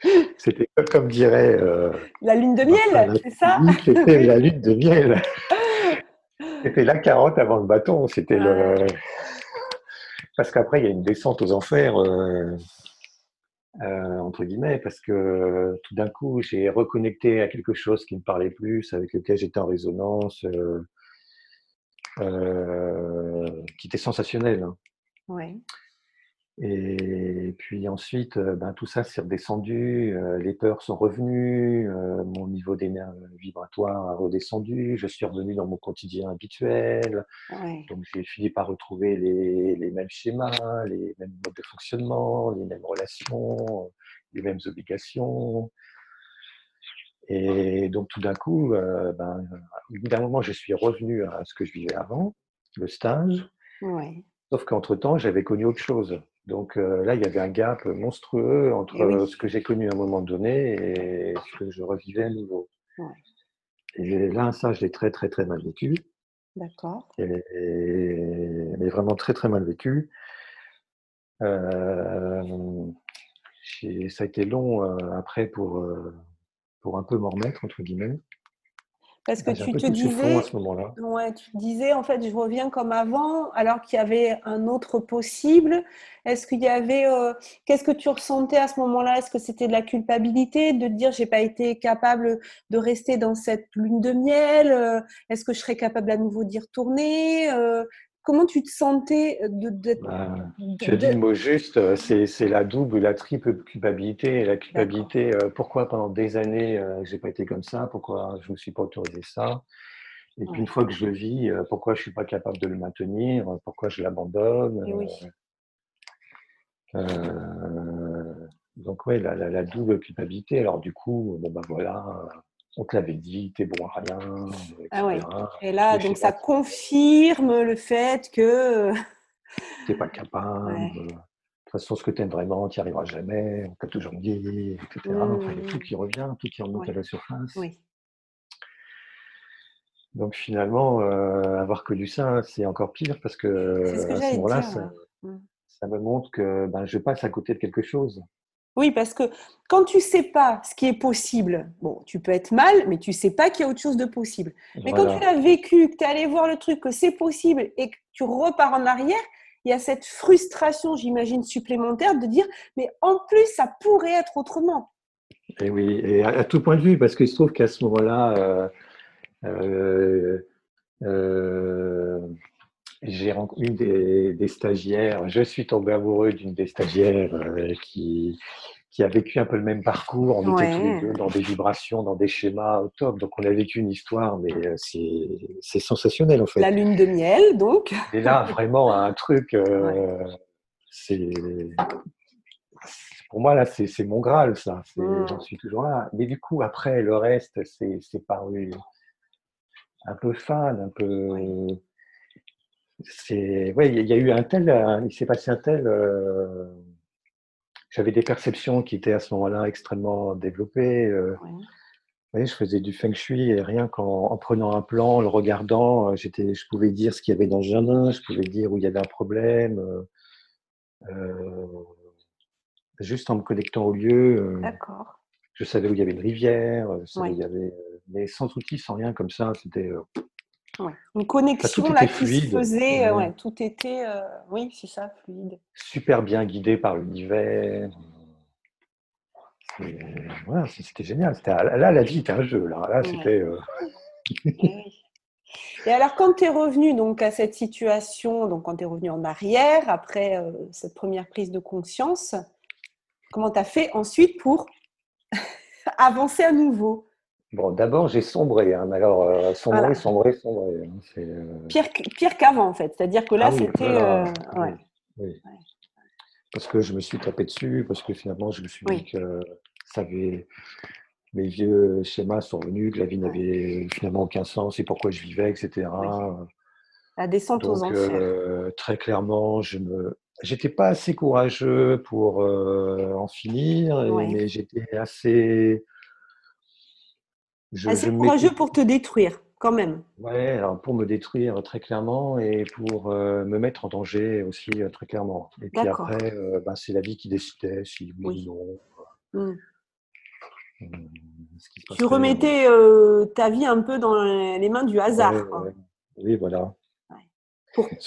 c'était comme dirait. Euh, la lune de miel, c'est ça? C'était la lune de miel. C'était la carotte avant le bâton. C'était le. Parce qu'après, il y a une descente aux enfers, euh, entre guillemets, parce que tout d'un coup, j'ai reconnecté à quelque chose qui me parlait plus, avec lequel j'étais en résonance, qui était sensationnel. Hein. Ouais. Et puis ensuite, euh, ben, tout ça s'est redescendu, euh, les peurs sont revenues, euh, mon niveau d'énergie vibratoire a redescendu, je suis revenu dans mon quotidien habituel. Donc j'ai fini par retrouver les, les, mêmes schémas, les mêmes modes de fonctionnement, les mêmes relations, les mêmes obligations. Et donc tout d'un coup, ben, au bout d'un moment, je suis revenu à ce que je vivais avant, le stage. Sauf qu'entre-temps, j'avais connu autre chose. Donc euh, là, il y avait un gap monstrueux entre ce que j'ai connu à un moment donné et ce que je revivais à nouveau. Et là, ça, je l'ai très, très, très mal vécu. D'accord. Et, mais vraiment très, très mal vécu. Euh, ça a été long euh, après pour, pour un peu m'en remettre, entre guillemets. Parce que tu te disais, ouais, tu disais en fait, je reviens comme avant, alors qu'il y avait un autre possible. Est-ce qu'il y avait, euh, qu'est-ce que tu ressentais à ce moment-là? Est-ce que c'était de la culpabilité de dire j'ai pas été capable de rester dans cette lune de miel? Euh, Est-ce que je serais capable à nouveau d'y retourner? Euh, Comment tu te sentais de, bah, Tu as dit le mot juste, euh, c'est la double, la triple culpabilité. La culpabilité, euh, pourquoi pendant des années, euh, je n'ai pas été comme ça Pourquoi je ne me suis pas autorisé ça Et puis une fois que je le vis, pourquoi je ne suis pas capable de le maintenir Pourquoi je l'abandonne Donc oui, la, la, double culpabilité. Alors du coup, bon ben voilà on te l'avait dit, t'es bon à rien. Ah ouais. Et là, donc ça confirme le fait que. T'es pas capable. De toute façon, ce que tu aimes vraiment, tu n'y arriveras jamais. On t'a toujours dit, etc. Enfin, il y a tout mmh. qui revient, tout qui remonte à la surface. Oui. Donc finalement, euh, avoir connu ça, c'est encore pire parce que, à ce moment-là, mmh. ça, me montre que ben, je passe à côté de quelque chose. Oui, parce que quand tu sais pas ce qui est possible, bon, tu peux être mal, mais tu sais pas qu'il y a autre chose de possible. Mais quand tu l'as vécu, que tu es allé voir le truc, que c'est possible et que tu repars en arrière, il y a cette frustration, j'imagine, supplémentaire de dire, mais en plus, ça pourrait être autrement. Et oui, et à, tout point de vue, parce qu'il se trouve qu'à ce moment-là, euh, euh, euh, j'ai rencontré une des, stagiaires, je suis tombé amoureux d'une des stagiaires euh, qui, qui a vécu un peu le même parcours. On était tous les deux dans des vibrations, dans des schémas au top. Donc on a vécu une histoire, mais euh, c'est sensationnel en fait. La lune de miel, donc. Et là, vraiment, un truc, euh, c'est. Pour moi, là, c'est mon Graal, ça. Mmh. J'en suis toujours là. Mais du coup, après, le reste, c'est paru un peu fan, un peu c'est ouais, il y a eu un tel, il s'est passé un tel. Euh, j'avais des perceptions qui étaient à ce moment-là extrêmement développées. Euh, je faisais du feng shui et rien qu'en prenant un plan, le regardant, euh, j'étais, je pouvais dire ce qu'il y avait dans le jardin, je pouvais dire où il y avait un problème. juste en me connectant au lieu. D'accord. Je savais où il y avait une rivière, il y avait, mais sans outils, sans rien comme ça. C'était une connexion là qui se faisait, euh, tout était, euh, oui, c'est ça, fluide. Super bien guidé par l'univers. Voilà, c'était génial. Là, la vie était un jeu. Là, là c'était. Euh, Et alors, quand tu es revenu donc, à cette situation, donc quand tu es revenu en arrière, après cette première prise de conscience, comment tu as fait ensuite pour avancer à nouveau? Bon, d'abord, j'ai sombré. Hein. Alors, euh, sombré, sombré, sombré, hein. euh, Pire, pire qu'avant, en fait. C'est-à-dire que là, ah c'était. Euh, oui, Parce que je me suis tapé dessus, parce que finalement, je me suis dit que ça avait. Mes vieux schémas sont venus, que la vie n'avait finalement aucun sens et pourquoi je vivais, etc. La descente aux enfers. très clairement, je me. J'étais pas assez courageux pour en finir, mais j'étais assez je, courageux pour te détruire, quand même. Ouais, alors pour me détruire très clairement et pour euh, me mettre en danger aussi euh, très clairement. Et puis après, euh, ben, c'est la vie qui décidait si oui, ou non. Hmm. tu remettais ta vie un peu dans les mains du hasard. Oui, voilà. Pour...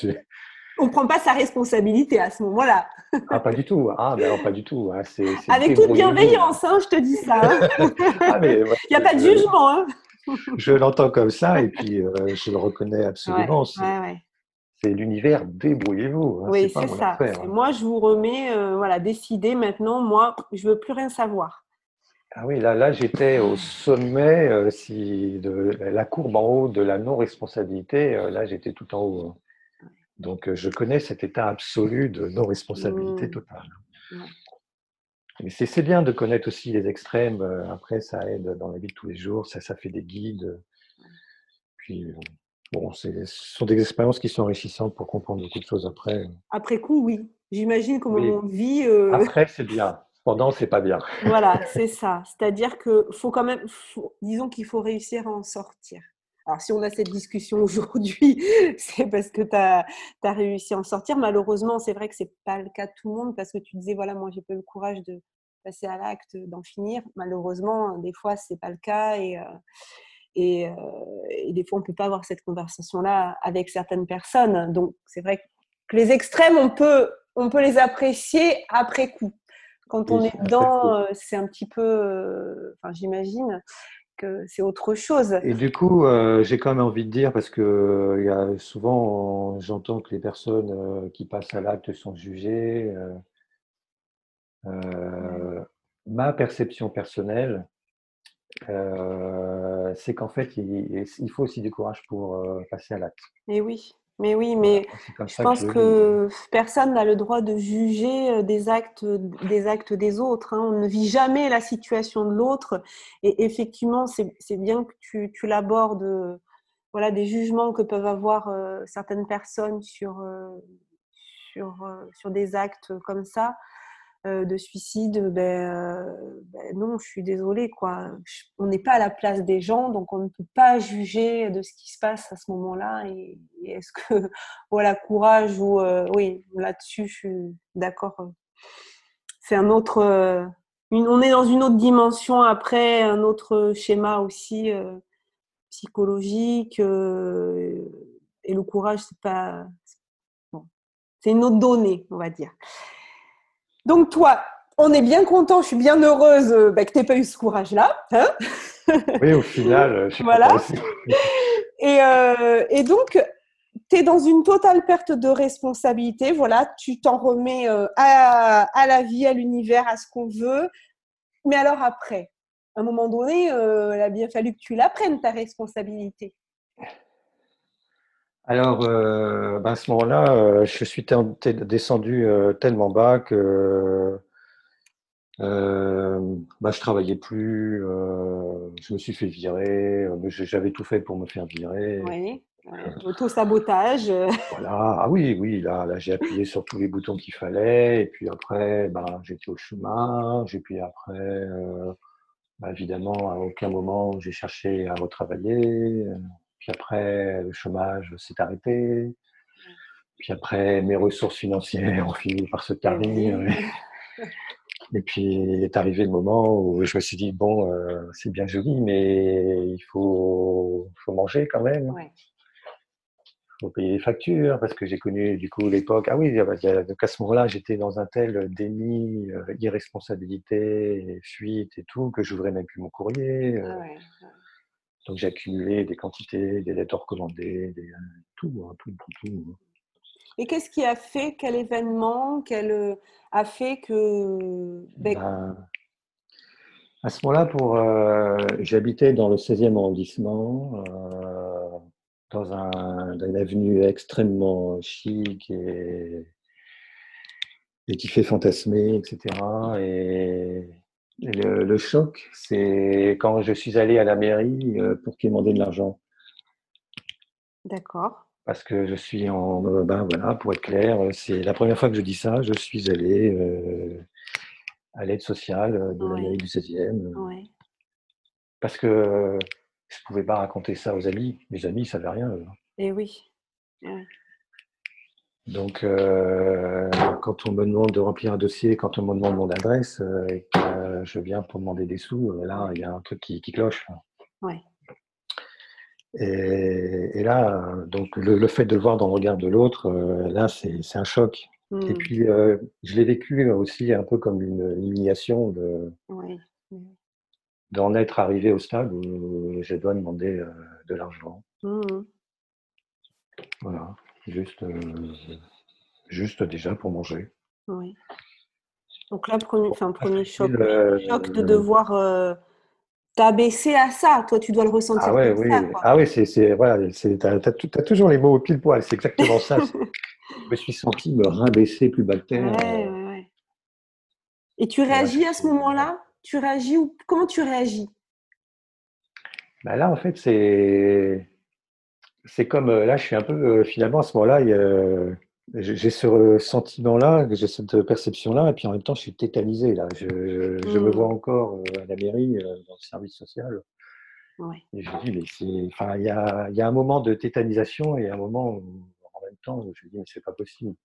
on ne prend pas sa responsabilité à ce moment-là. Ah, pas du tout. Ah, ben pas du tout. Hein. Avec toute bienveillance, hein, je te dis ça. Hein. Ah, Il n'y a pas de jugement. Hein. je l'entends comme ça et puis euh, je le reconnais absolument. c'est l'univers, débrouillez-vous. oui, c'est ça. Moi, je vous remets, euh, voilà, décider maintenant, moi, je ne veux plus rien savoir. Ah oui, là, là j'étais au sommet euh, si, de la courbe en haut de la non-responsabilité. là, j'étais tout en haut. Donc, je connais cet état absolu de non-responsabilité mmh. totale. Mais c'est bien de connaître aussi les extrêmes. Après, ça aide dans la vie de tous les jours. Ça, ça fait des guides. Puis, bon, ce sont des expériences qui sont enrichissantes pour comprendre beaucoup de choses après. Après coup, oui. J'imagine comment on vit. Après, c'est bien. Pendant, c'est pas bien. Voilà, c'est ça. C'est-à-dire que faut quand même, disons qu'il faut réussir à en sortir. Alors, si on a cette discussion aujourd'hui, c'est parce que tu as, réussi à en sortir. Malheureusement, c'est vrai que ce n'est pas le cas de tout le monde parce que tu disais, voilà, moi, j'ai pas eu le courage de passer à l'acte, d'en finir. Malheureusement, des fois, ce n'est pas le cas et, euh, et, euh, et, des fois, on ne peut pas avoir cette conversation-là avec certaines personnes. Donc, c'est vrai que les extrêmes, on peut, on peut les apprécier après coup. Quand on est dedans, euh, c'est un petit peu, enfin, j'imagine, c'est autre chose. Et du coup, euh, j'ai quand même envie de dire, parce que euh, y a souvent, j'entends que les personnes euh, qui passent à l'acte sont jugées. ma perception personnelle, c'est qu'en fait, il, il, faut aussi du courage pour passer à l'acte. Et oui. Mais oui, mais je pense que, personne n'a le droit de juger euh, des actes des, actes des autres. Hein. On ne vit jamais la situation de l'autre. Et effectivement, c'est bien que tu, tu l'abordes, euh, voilà, des jugements que peuvent avoir euh, certaines personnes sur, sur, sur des actes comme ça. Euh, de suicide, ben, euh, ben, non, je suis désolée. Quoi. On n'est pas à la place des gens, donc on ne peut pas juger de ce qui se passe à ce moment-là. Et, est-ce que, voilà, courage ou. Euh, oui, là-dessus, je suis d'accord. C'est un autre. on est dans une autre dimension après, un autre schéma aussi psychologique. et le courage, c'est pas. c'est une autre donnée, on va dire. Donc toi, on est bien content, je suis bien heureuse euh, bah, que tu n'aies pas eu ce courage-là. Hein? Oui, au final, je voilà. et, euh, et, donc, tu es dans une totale perte de responsabilité. Voilà, tu t'en remets euh, à, la vie, à l'univers, à ce qu'on veut. Mais alors après, à un moment donné, il a bien fallu que tu la prennes, ta responsabilité. Alors, euh, ben, à ce moment-là, euh, je suis descendu euh, tellement bas que ben, je travaillais plus, je me suis fait virer, j'avais tout fait pour me faire virer. Oui, auto-sabotage. Voilà, ah oui, oui, là, là j'ai appuyé sur tous les boutons qu'il fallait, et puis après, ben, j'étais au chômage, et puis après, ben, évidemment, à aucun moment j'ai cherché à retravailler. Puis après, le chômage s'est arrêté. Puis après, mes ressources financières ont fini par se terminer. Et puis est arrivé le moment où je me suis dit bon, euh, c'est bien joli, mais il faut, faut manger quand même. Il faut payer les factures parce que j'ai connu du coup l'époque. Ah oui, donc à ce moment-là, j'étais dans un tel déni, euh, irresponsabilité, fuite et tout que j'ouvrais même plus mon courrier. Euh. Ah donc j'ai accumulé des quantités, des lettres recommandées, des, euh, tout, hein, tout, tout, tout. Hein. Et qu'est-ce qui a fait, quel événement, quel, euh, a fait que... Ben, ben À ce moment-là, pour, j'habitais dans le 16e arrondissement, dans, un, dans, une avenue extrêmement chic et, et qui fait fantasmer, etc. Et, le, choc, c'est quand je suis allé à la mairie pour quémander de l'argent. D'accord parce que je suis en. Ben voilà, pour être clair, c'est la première fois que je dis ça. Je suis allé euh, à l'aide sociale de la mairie du 16e. Euh, parce que je ne pouvais pas raconter ça aux amis. Mes amis ne savaient rien. Et eh oui. Donc, euh, quand on me demande de remplir un dossier, quand on me demande mon adresse et que je viens pour demander des sous, là, il y a un truc qui, qui cloche. Ouais. Et, là, donc le, fait de le voir dans le regard de l'autre, euh, là, c'est un choc. Et mmh. puis, euh, je l'ai vécu aussi un peu comme une humiliation de d'en être arrivé au stade où je dois demander euh, de l'argent. Mmh. Voilà, juste, juste déjà pour manger. Oui. Donc là, premier, enfin, premier choc, choc de devoir t'as baissé à ça. Toi, tu dois le ressentir. Ah ouais, oui. Ah oui, c'est, voilà, t'as, as, toujours les mots au pile poil. C'est exactement ça. je me suis senti me rabaisser plus bas que terre. Ouais, ouais, ouais. Et tu réagis à ce moment-là? Tu réagis ou comment tu réagis? Bah Là, en fait, c'est c'est comme euh, là, je suis un peu euh, finalement à ce moment-là. A, j'ai ce sentiment-là, j'ai cette perception-là, et puis en même temps, je suis tétanisé. Là. Je, je me mmh. vois encore euh, à la mairie, euh, dans le service social. Et je dis, mais c'est. Enfin, il y a, y a, un moment de tétanisation et un moment où, en même temps, où je dis, mais c'est pas possible.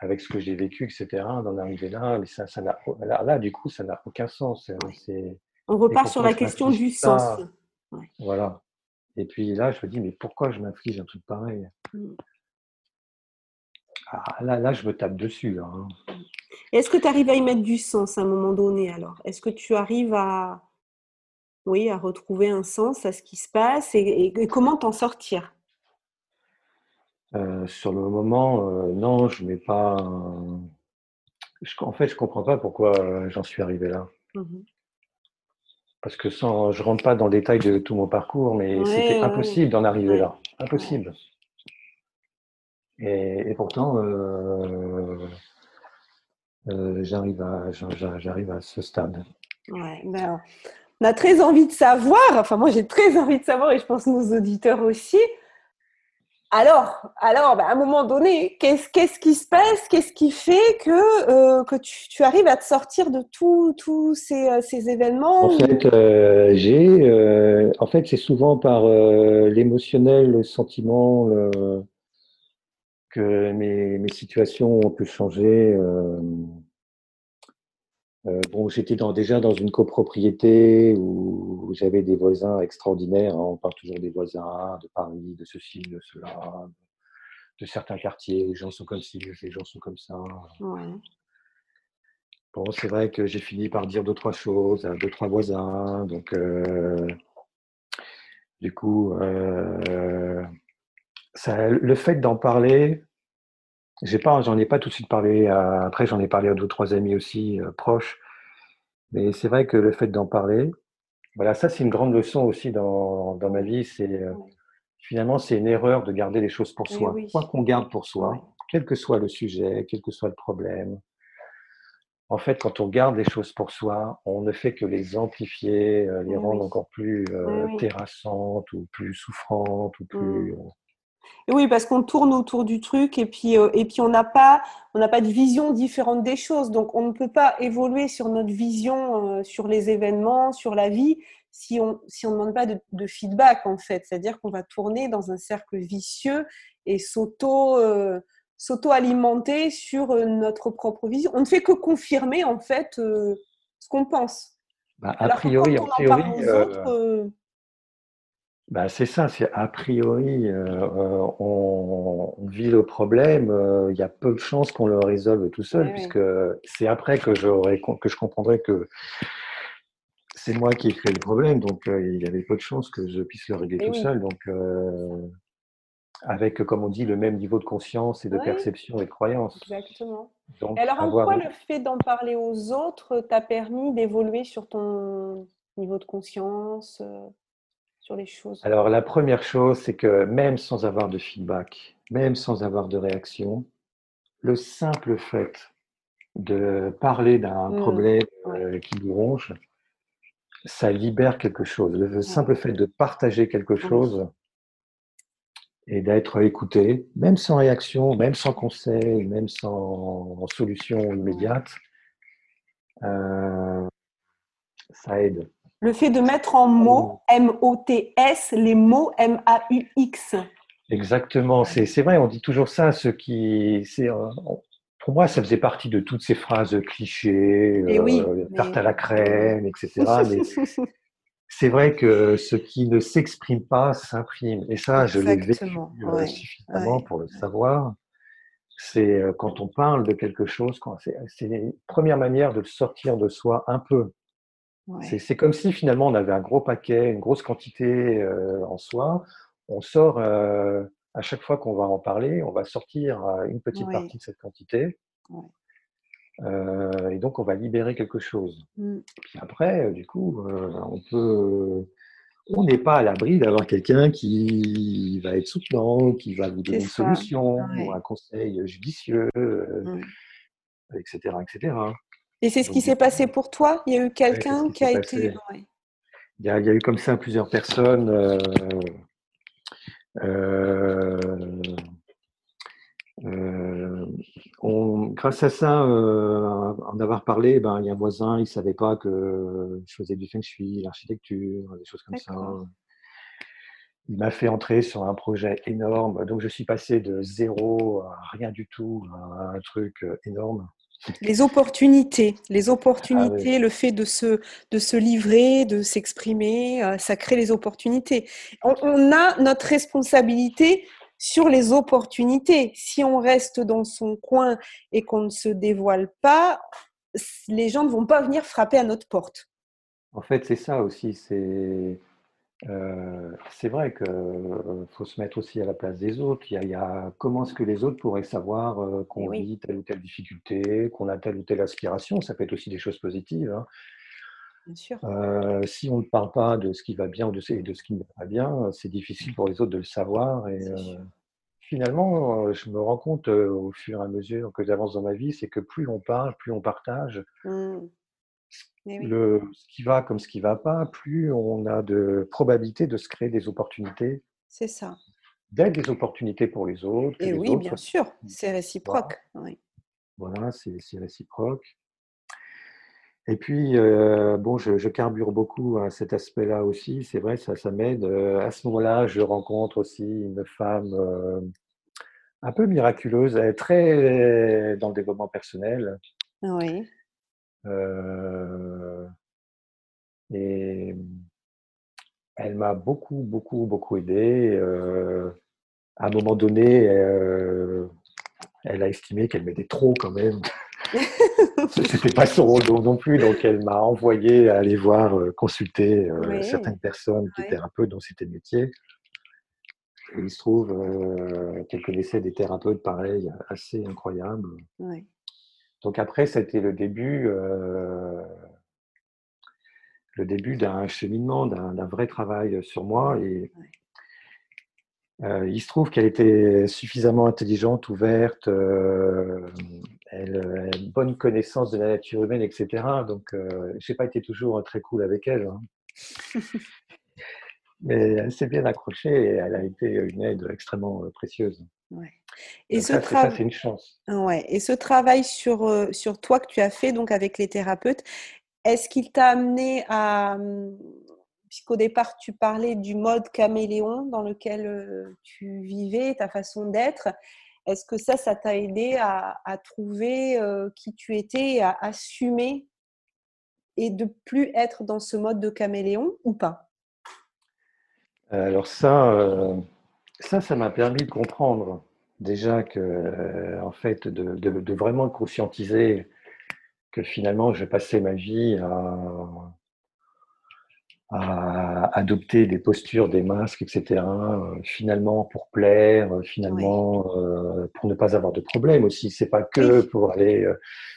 Avec ce que j'ai vécu, etc., d'en arriver là, mais ça, ça n'a, là, là, du coup, ça n'a aucun sens. On repart sur la question du sens. Voilà. Et puis là, je me dis, mais pourquoi je m'inflige un truc pareil? Mmh. Ah, là, là, je me tape dessus. Hein. Est-ce que tu arrives à y mettre du sens à un moment donné alors? Est-ce que tu arrives à, oui, à retrouver un sens à ce qui se passe et, comment t'en sortir? Euh, Sur le moment, euh, non, je mets pas. en fait, je comprends pas pourquoi euh, j'en suis arrivé là. Mmh Parce que sans, je rentre pas dans le détail de tout mon parcours, mais c'était impossible d'en arriver là. Impossible. Et, pourtant, euh, euh, j'arrive à, j'arrive à ce stade. Ouais, ben, on a très envie de savoir, enfin moi j'ai très envie de savoir et je pense nos auditeurs aussi. Alors, alors ben, à un moment donné, qu'est-ce, qui se passe? Qu'est-ce qui fait que, euh, que tu, tu, arrives à te sortir de tous ces, ces, événements? En fait, j'ai, en fait c'est souvent par l'émotionnel, le sentiment, le, que mes, mes situations ont pu changer. Euh, bon, j'étais dans, déjà dans une copropriété où, j'avais des voisins extraordinaires. Hein. on parle toujours des voisins de Paris, de ceci, de cela, de certains quartiers. Les gens sont comme ci, les gens sont comme ça. Bon, c'est vrai que j'ai fini par dire deux trois choses à deux trois voisins. Donc, euh, du coup, euh, le fait d'en parler, j'ai pas, j'en ai pas tout de suite parlé. après, j'en ai parlé à deux trois amis aussi euh, proches. Mais c'est vrai que le fait d'en parler, voilà, ça c'est une grande leçon aussi dans, dans ma vie. C'est euh, finalement c'est une erreur de garder les choses pour eh soi. Quoi qu'on garde pour soi, quel que soit le sujet, quel que soit le problème. En fait, quand on garde les choses pour soi, on ne fait que les amplifier, euh, les eh rendre encore plus eh terrassantes ou plus souffrantes ou plus. Oui, parce qu'on tourne autour du truc et puis, euh, et puis on n'a pas, on n'a pas de vision différente des choses. Donc, on ne peut pas évoluer sur notre vision, euh, sur les événements, sur la vie, si on si on ne demande pas de, feedback, en fait. C'est-à-dire qu'on va tourner dans un cercle vicieux et s'auto, euh, s'auto-alimenter sur notre propre vision. On ne fait que confirmer, en fait, ce qu'on pense. Bah, a priori, en théorie, bah, c'est ça, c'est a priori, euh, euh, on, vit le problème, euh, il y a peu de chances qu'on le résolve tout seul, puisque c'est après que, que je comprendrai que c'est moi qui ai créé le problème, donc il y avait peu de chances que je puisse le régler tout seul. Donc, avec, comme on dit, le même niveau de conscience et de perception et de croyance. Exactement. Et alors, en quoi le fait d'en parler aux autres t'a permis d'évoluer sur ton niveau de conscience, sur les choses Alors, la première chose, c'est que même sans avoir de feedback, même sans avoir de réaction, le simple fait de parler d'un mmh. problème euh, qui nous ronge, ça libère quelque chose. Le simple fait de partager quelque chose et d'être écouté, même sans réaction, même sans conseil, même sans solution immédiate, euh, ça aide. Le fait de mettre en mots, M-O-T-S, les mots M-A-U-X. Exactement, c'est vrai, on dit toujours ça, ce qui, pour moi, ça faisait partie de toutes ces phrases clichés, eh euh, tarte à la crème, etc. Mais c'est vrai que ce qui ne s'exprime pas s'imprime. Et ça, je l'ai vécu euh, suffisamment pour le savoir. C'est euh, quand on parle de quelque chose, c'est une première manière de le sortir de soi un peu. C'est comme si finalement on avait un gros paquet, une grosse quantité en soi. On sort à chaque fois qu'on va en parler, on va sortir une petite partie de cette quantité. Euh, et donc, on va libérer quelque chose. Mmh. Puis après, du coup, euh, on peut. On n'est pas à l'abri d'avoir quelqu'un qui va être soutenant, qui va vous donner une solution, ou un conseil judicieux, etc., euh, mmh. etc. Et c'est ce qui s'est passé pour toi? Il y a eu quelqu'un qui, a été. Il y, a, il y, a, eu comme ça plusieurs personnes. Euh, euh, on, grâce à ça, euh, en avoir parlé, ben, il y a un voisin, il ne savait pas que je faisais du feng shui, l'architecture, des choses comme ça. Il m'a fait entrer sur un projet énorme. Donc, je suis passé de zéro à rien du tout à un truc énorme. Les opportunités, les opportunités, ah le fait de se, de se livrer, de s'exprimer, euh, ça crée les opportunités. On, a notre responsabilité sur les opportunités. Si on reste dans son coin et qu'on ne se dévoile pas, les gens ne vont pas venir frapper à notre porte. En fait, c'est ça aussi. C'est euh, c'est vrai qu'il euh, faut se mettre aussi à la place des autres. Il y a, comment est-ce que les autres pourraient savoir euh, qu'on eh vit telle ou telle difficulté, qu'on a telle ou telle aspiration? Ça peut être aussi des choses positives. Hein. Bien sûr. si on ne parle pas de ce qui va bien ou de, de ce qui ne va pas bien, c'est difficile pour les autres de le savoir. Et finalement, je me rends compte au fur et à mesure que j'avance dans ma vie, c'est que plus on parle, plus on partage, mmh le, ce qui va comme ce qui ne va pas, plus on a de probabilité de se créer des opportunités. C'est ça. D'être des opportunités pour les autres. Et oui, bien sûr, c'est réciproque. Voilà, c'est réciproque. Et puis, euh, bon, je, carbure beaucoup à cet aspect-là aussi. C'est vrai, ça, ça m'aide. Euh, à ce moment-là, je rencontre aussi une femme euh, un peu miraculeuse, elle est très dans le développement personnel. Oui. Euh, et elle m'a beaucoup, beaucoup, beaucoup aidé. Euh, à un moment donné, euh, elle a estimé qu'elle m'aidait trop quand même. C'était pas son rôle non plus, donc elle m'a envoyé aller voir, consulter certaines personnes qui étaient thérapeutes dans c'était métier. Et il se trouve qu'elle connaissait des thérapeutes pareils, assez incroyables. Donc après, c'était le début, euh, le début d'un cheminement, d'un vrai travail sur moi. Et euh, il se trouve qu'elle était suffisamment intelligente, ouverte, euh, elle, a une bonne connaissance de la nature humaine, etc. Donc, je n'ai pas été toujours très cool avec elle. Hein. Mais elle s'est bien accrochée et elle a été une aide extrêmement précieuse. Et ce, c'est une chance. Ouais. Et ce travail sur, euh, sur toi que tu as fait donc avec les thérapeutes, est-ce qu'il t'a amené à. Hum, puisqu'au départ, tu parlais du mode caméléon dans lequel euh, tu vivais, ta façon d'être. Est-ce que ça, ça t'a aidé à, à trouver euh, qui tu étais à assumer et de plus être dans ce mode de caméléon ou pas? Alors ça, ça, ça m'a permis de comprendre déjà que, euh, en fait, de, vraiment conscientiser que finalement, je passais ma vie à, à adopter des postures, des masques, etc. finalement pour plaire, finalement pour ne pas avoir de problème aussi. C'est pas que pour aller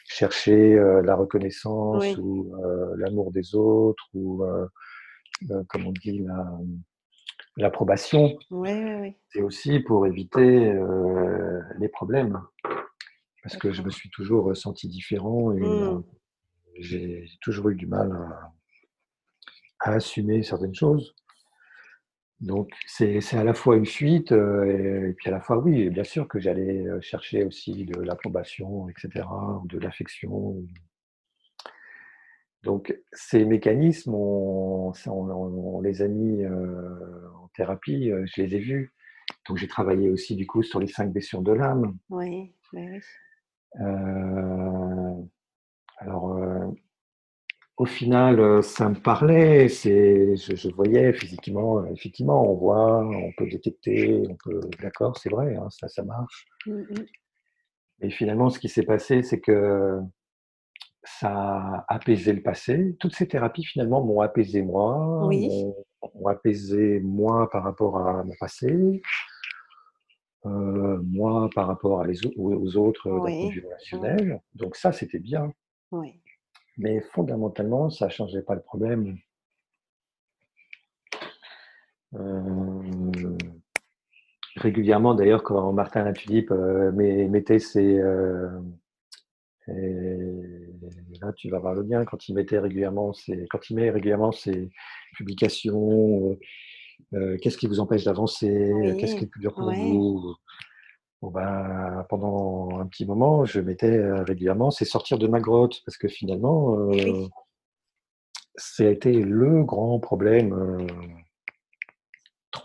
chercher la reconnaissance ou l'amour des autres ou comme on dit l'approbation. C'est aussi pour éviter les problèmes parce que je me suis toujours senti différent et mmh. j'ai toujours eu du mal à à assumer certaines choses. Donc, c'est à la fois une fuite, euh, et puis à la fois, oui, bien sûr que j'allais euh, chercher aussi de l'approbation, etc., de l'affection. Donc, ces mécanismes, on, les a mis euh, en thérapie, je les ai vus. Donc, j'ai travaillé aussi, du coup, sur les cinq blessures de l'âme. Oui, oui. alors, au final, euh, ça me parlait. C'est, je, voyais physiquement, euh, effectivement, on voit, on peut détecter, on peut, d'accord, c'est vrai, hein, ça, ça marche. Mmh Et finalement, ce qui s'est passé, c'est que ça a apaisé le passé. Toutes ces thérapies, finalement, m'ont apaisé moi, m'ont apaisé moi par rapport à mon passé, euh, moi par rapport à les, aux autres d'un point de vue relationnel. Donc ça, c'était bien. Oui. Mais fondamentalement, ça ne changeait pas le problème. Euh, régulièrement, d'ailleurs, quand Martin Latulippe euh, mettait ses. Euh, là, tu vas voir le lien, quand il mettait régulièrement ses, quand il met régulièrement ses publications, qu'est-ce qui vous empêche d'avancer, qu'est-ce qui est plus dur pour vous? Bon ben, pendant un petit moment, je mettais euh, régulièrement, c'est sortir de ma grotte, parce que finalement, euh, ça a été le grand problème.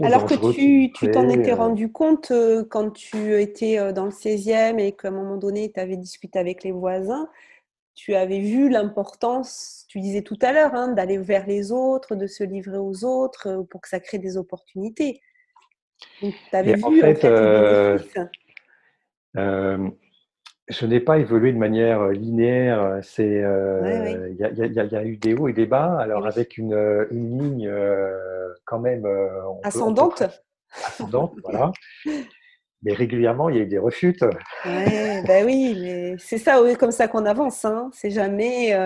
Euh, trop Alors que tu t'en étais rendu compte quand tu étais dans le 16e et qu'à un moment donné, tu avais discuté avec les voisins, tu avais vu l'importance, tu disais tout à l'heure, hein, d'aller vers les autres, de se livrer aux autres pour que ça crée des opportunités. tu avais vu en fait, euh, je n'ai pas évolué de manière euh, linéaire. C'est, euh, il y, a eu des hauts et des bas. Alors avec une, une ligne quand même ascendante. ascendante, voilà. Mais régulièrement, il y a eu des refutes. Ouais, ben oui, mais c'est ça, comme ça qu'on avance. Hein. C'est jamais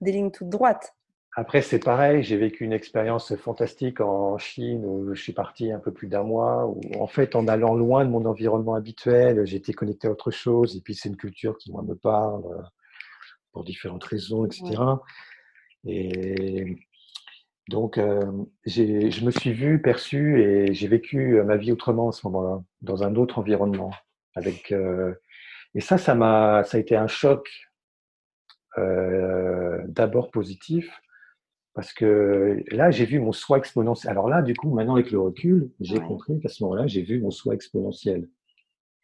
des lignes toutes droites. Après, c'est pareil, j'ai vécu une expérience fantastique en Chine où je suis parti un peu plus d'un mois, où en fait, en allant loin de mon environnement habituel, j'étais connecté à autre chose, et puis c'est une culture qui, moi, me parle euh, pour différentes raisons, etc. Et donc, euh, je me suis vu, perçu, et j'ai vécu ma vie autrement à ce moment-là, dans un autre environnement. Avec, euh, et ça, ça, m'a, ça a été un choc d'abord positif, parce que là, j'ai vu mon soi exponentiel. Alors là, du coup, maintenant avec le recul, j'ai compris qu'à ce moment-là, j'ai vu mon soi exponentiel.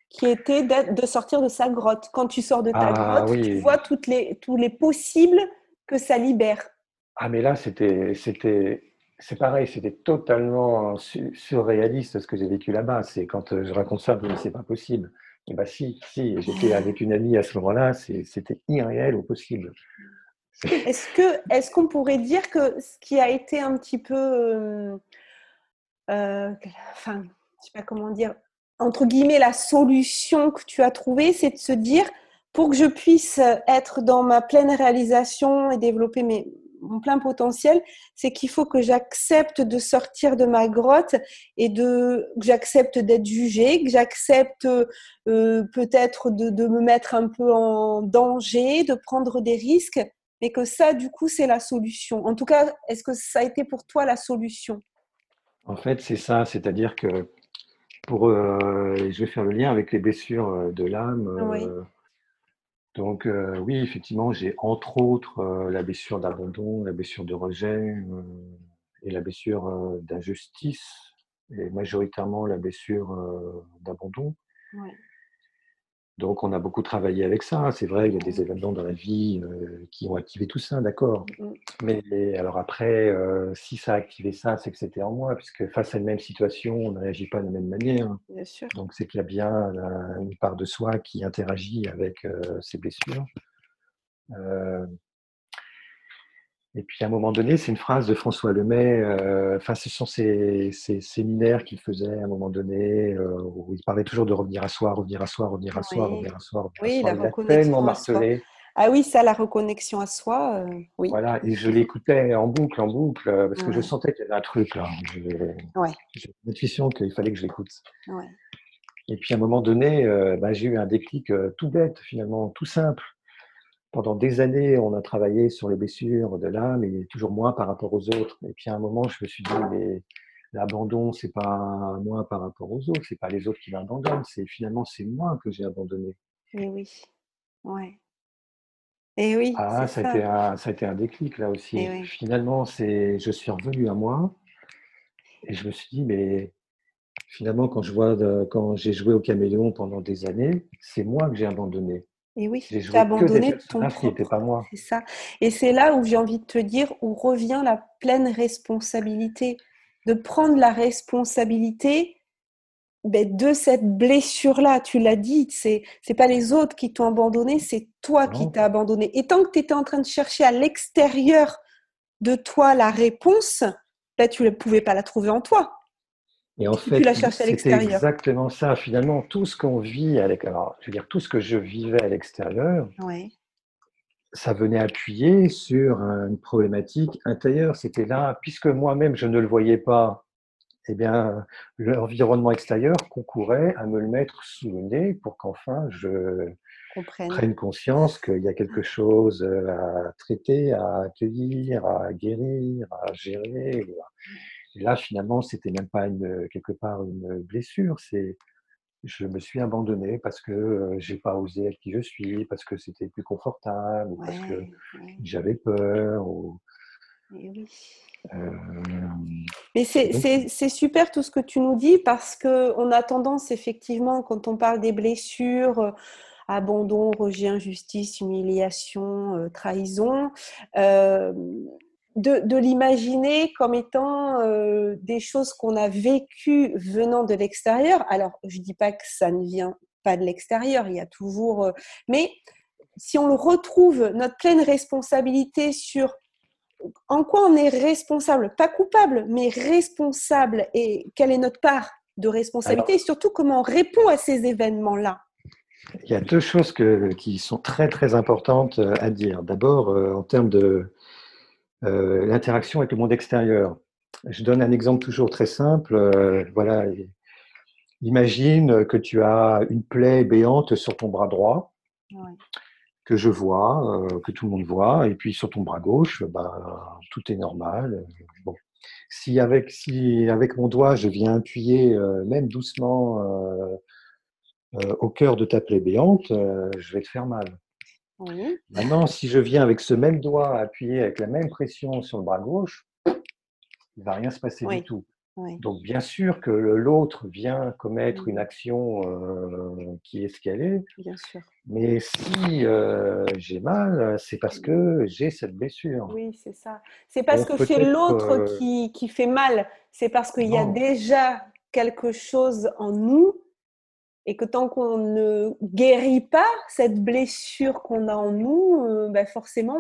Qui était de sortir de sa grotte. Quand tu sors de ta ah grotte, tu vois toutes les, tous les possibles que ça libère. Ah, mais là, c'était, c'était, c'est pareil, c'était totalement surréaliste ce que j'ai vécu là-bas. C'est quand euh, je raconte ça, je dis c'est pas possible. Et eh bien si, si, j'étais avec une amie à ce moment-là, c'était irréel au possible. Est-ce que est-ce qu'on pourrait dire que ce qui a été un petit peu, euh, euh, enfin, je sais pas comment dire, entre guillemets, la solution que tu as trouvée, c'est de se dire pour que je puisse être dans ma pleine réalisation et développer mon plein potentiel, c'est qu'il faut que j'accepte de sortir de ma grotte et de que j'accepte d'être jugée, que j'accepte euh, peut-être de, me mettre un peu en danger, de prendre des risques mais que ça, du coup, c'est la solution. En tout cas, est-ce que ça a été pour toi la solution? En fait, c'est ça, c'est-à-dire que pour, euh, je vais faire le lien avec les blessures euh, de l'âme. Euh, donc oui, effectivement, j'ai entre autres la blessure d'abandon, la blessure de rejet et la blessure d'injustice, et majoritairement la blessure d'abandon. Donc, on a beaucoup travaillé avec ça. C'est vrai, il y a des événements dans la vie euh, qui ont activé tout ça, d'accord. Mmh. Mais alors après, euh, si ça a activé ça, c'est que c'était en moi, puisque face à une même situation, on ne réagit pas de la même manière. Bien sûr. Donc, c'est qu'il y a bien une part de soi qui interagit avec euh, ces blessures. Et puis à un moment donné, c'est une phrase de François Lemay. Euh, enfin, ce sont ces, séminaires qu'il faisait à un moment donné euh, où il parlait toujours de revenir à soi, revenir à soi, revenir à soi, revenir à soi. oui, la reconnexion à soi. Ah oui, ça, la reconnexion à soi. Euh, oui. Voilà, et je l'écoutais en boucle, en boucle, parce que je sentais qu'il y avait un truc là. J'ai l'intuition qu'il fallait que je l'écoute. Et puis à un moment donné, bah, j'ai eu un déclic tout bête, finalement, tout simple pendant des années, on a travaillé sur les blessures de l'âme et toujours moins par rapport aux autres. Et puis à un moment, je me suis dit, mais l'abandon, c'est pas moi par rapport aux autres, c'est pas les autres qui m'abandonnent, c'est finalement c'est moi que j'ai abandonné. Et oui, ouais. Et oui. Ah, ça, A été un, ça a été un déclic là aussi. Finalement, c'est, je suis revenu à moi et je me suis dit, mais finalement, quand je vois, quand j'ai joué au caméléon pendant des années, c'est moi que j'ai abandonné. Et oui, tu as abandonné ton propre. pas moi. C'est ça. Et c'est là où j'ai envie de te dire, où revient la pleine responsabilité, de prendre la responsabilité ben, de cette blessure-là. Tu l'as dit, c'est c'est pas les autres qui t'ont abandonné, c'est toi qui t'as abandonné. Et tant que tu étais en train de chercher à l'extérieur de toi la réponse, ben, tu ne pouvais pas la trouver en toi. Et en fait, c'est exactement ça. Finalement, tout ce qu'on vit, à je veux dire, tout ce que je vivais à l'extérieur, ça venait appuyer sur une problématique intérieure. C'était là, puisque moi-même je ne le voyais pas, eh bien, l'environnement extérieur concourait à me le mettre sous le nez pour qu'enfin je prenne conscience qu'il y a quelque chose à traiter, à accueillir, à guérir, à gérer. Et là, finalement, c'était même pas une, quelque part une blessure. C'est, je me suis abandonné parce que euh, j'ai pas osé être qui je suis, parce que c'était plus confortable, ou parce que j'avais peur. Ou, oui. Euh, Mais c'est super tout ce que tu nous dis parce qu'on a tendance effectivement quand on parle des blessures, euh, abandon, rejet, injustice, humiliation, trahison, de, l'imaginer comme étant euh, des choses qu'on a vécues venant de l'extérieur. Alors, je ne dis pas que ça ne vient pas de l'extérieur, il y a toujours... Euh, mais si on le retrouve, notre pleine responsabilité sur en quoi on est responsable, pas coupable, mais responsable, et quelle est notre part de responsabilité, et surtout comment on répond à ces événements-là. Il y a deux choses qui sont très très importantes à dire. D'abord, euh, en termes de, euh, l'interaction avec le monde extérieur. Je donne un exemple toujours très simple. Euh, voilà, imagine que tu as une plaie béante sur ton bras droit. que je vois, euh, que tout le monde voit, et puis sur ton bras gauche, bah, tout est normal. Bon. Si avec, si avec mon doigt, je viens appuyer, même doucement, au cœur de ta plaie béante, je vais te faire mal. Maintenant, si je viens avec ce même doigt appuyer avec la même pression sur le bras gauche, il ne va rien se passer du tout. Donc, bien sûr que l'autre vient commettre une action euh, qui est ce qu'elle est. Bien sûr. Mais si euh, j'ai mal, c'est parce que j'ai cette blessure. Oui, c'est ça. C'est parce que c'est l'autre qui, qui, fait mal. C'est parce qu'il y a déjà quelque chose en nous et que tant qu'on ne guérit pas cette blessure qu'on a en nous, euh, bah, forcément,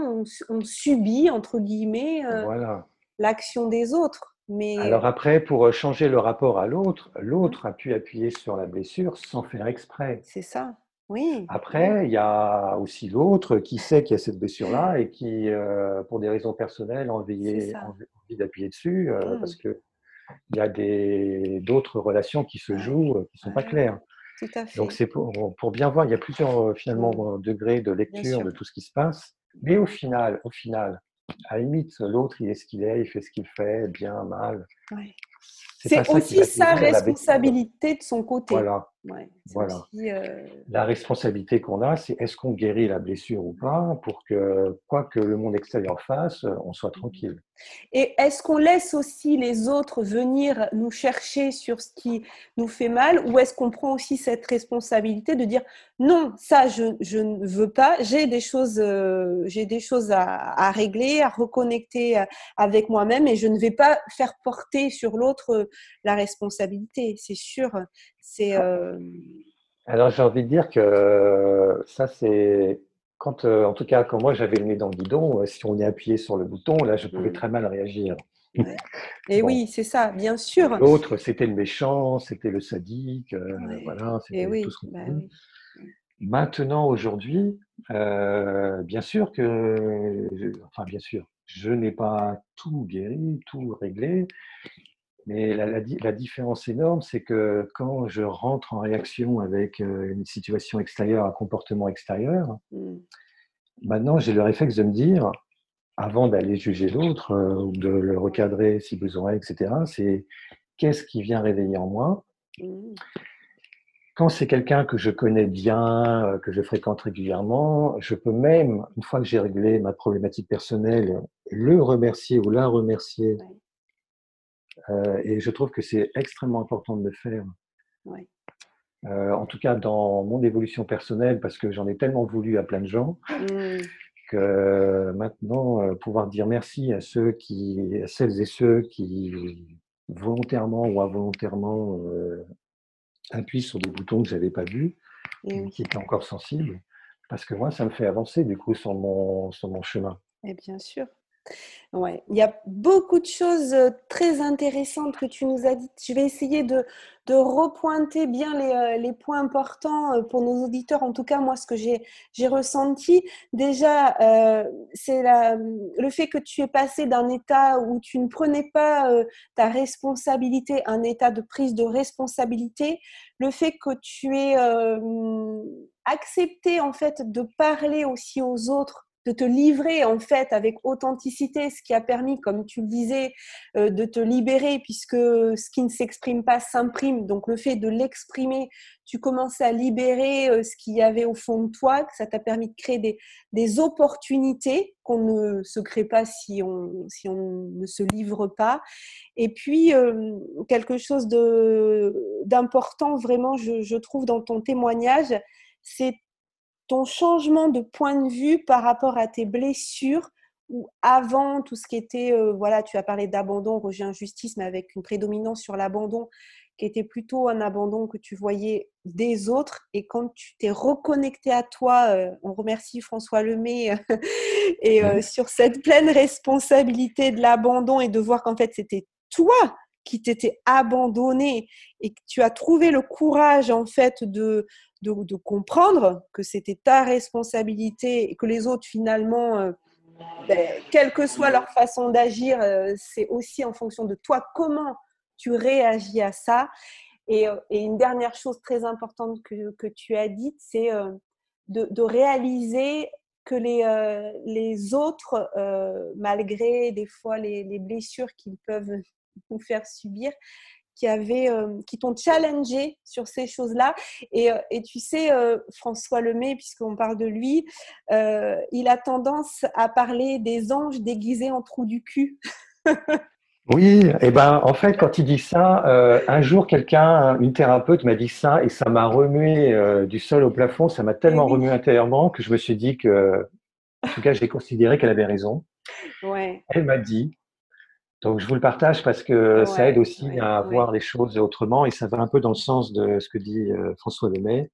on, subit, entre guillemets, euh, l'action des autres. Mais... Alors après, pour changer le rapport à l'autre, l'autre a pu appuyer sur la blessure sans faire exprès. C'est ça, oui. Après, il y a aussi l'autre qui sait qu'il y a cette blessure-là et qui, euh, pour des raisons personnelles, a envie, d'appuyer dessus mmh. parce qu'il y a d'autres relations qui se jouent qui ne sont pas claires. Donc c'est pour, pour, bien voir, il y a plusieurs finalement degrés de lecture de tout ce qui se passe. Mais au final, au final, à la limite, l'autre, il est ce qu'il est, il fait ce qu'il fait, bien, mal. C'est aussi sa responsabilité de son côté. Voilà. Voilà. Euh, la responsabilité qu'on a, c'est est-ce qu'on guérit la blessure ou pas pour que, quoi que le monde extérieur fasse, on soit mmh. tranquille. Et est-ce qu'on laisse aussi les autres venir nous chercher sur ce qui nous fait mal ou est-ce qu'on prend aussi cette responsabilité de dire non, ça je, je ne veux pas, j'ai des choses, euh, j'ai des choses à, à, régler, à reconnecter euh, avec moi-même et je ne vais pas faire porter sur l'autre la responsabilité, c'est sûr. C'est, Alors j'ai envie de dire que ça c'est quand, en tout cas, quand moi j'avais le nez dans le guidon, si on est appuyé sur le bouton, là, je pouvais mmh. très mal réagir. Et oui, c'est ça, bien sûr. L'autre, c'était le méchant, c'était le sadique, voilà, c'était tout ce qu'on bah Maintenant, aujourd'hui, bien sûr que, enfin bien sûr, je n'ai pas tout guéri, tout réglé, mais la, différence énorme, c'est que quand je rentre en réaction avec une situation extérieure, un comportement extérieur, mmh. maintenant j'ai le réflexe de me dire, avant d'aller juger l'autre ou de le recadrer si besoin, etc., c'est qu'est-ce qui vient réveiller en moi? Mmh. Quand c'est quelqu'un que je connais bien, que je fréquente régulièrement, je peux même, une fois que j'ai réglé ma problématique personnelle, le remercier ou la remercier. Euh, et je trouve que c'est extrêmement important de le faire. Euh, en tout cas, dans mon évolution personnelle, parce que j'en ai tellement voulu à plein de gens, mmh. que maintenant, euh, pouvoir dire merci à ceux qui, à celles et ceux qui volontairement ou involontairement appuient sur des boutons que je n'avais pas vus, qui étaient encore sensibles, parce que moi, ça me fait avancer du coup sur mon, sur mon chemin. Et bien sûr. Ouais, il y a beaucoup de choses très intéressantes que tu nous as dites. Je vais essayer de, repointer bien les, les, points importants pour nos auditeurs. En tout cas, moi, ce que j'ai ressenti, déjà, euh, c'est le fait que tu es passé d'un état où tu ne prenais pas ta responsabilité, un état de prise de responsabilité, le fait que tu aies accepté en fait de parler aussi aux autres de te livrer en fait avec authenticité, ce qui a permis, comme tu le disais, euh, de te libérer puisque ce qui ne s'exprime pas s'imprime. Donc le fait de l'exprimer, tu commences à libérer euh, ce qu'il y avait au fond de toi, ça t'a permis de créer des, opportunités qu'on ne se crée pas si on, ne se livre pas. Et puis, euh, quelque chose d'important vraiment, je trouve, dans ton témoignage, c'est ton changement de point de vue par rapport à tes blessures ou avant tout ce qui était, euh, voilà, tu as parlé d'abandon, rejet, injustice, mais avec une prédominance sur l'abandon qui était plutôt un abandon que tu voyais des autres. Et quand tu t'es reconnecté à toi, euh, on remercie François Lemay et euh, sur cette pleine responsabilité de l'abandon et de voir qu'en fait c'était toi qui t'étais abandonné et que tu as trouvé le courage en fait de, de, comprendre que c'était ta responsabilité et que les autres, finalement, euh, ben, quelle que soit leur façon d'agir, euh, c'est aussi en fonction de toi comment tu réagis à ça. Et, euh, une dernière chose très importante que, tu as dite, c'est de, réaliser que les, les autres, malgré des fois les, les blessures qu'ils peuvent nous faire subir, qui, avait, euh, qui t'ont challengé sur ces choses-là. Et, euh, et, tu sais, euh, François Lemay, puisqu'on parle de lui, il a tendance à parler des anges déguisés en trous du cul. Oui, et eh ben en fait, quand il dit ça, un jour, quelqu'un, une thérapeute m'a dit ça et ça m'a remué du sol au plafond, ça m'a tellement remué intérieurement que je me suis dit que, en tout cas, j'ai considéré qu'elle avait raison. Ouais. Elle m'a dit, donc, je vous le partage parce que ça aide aussi à voir les choses autrement et ça va un peu dans le sens de ce que dit euh, François Lemay.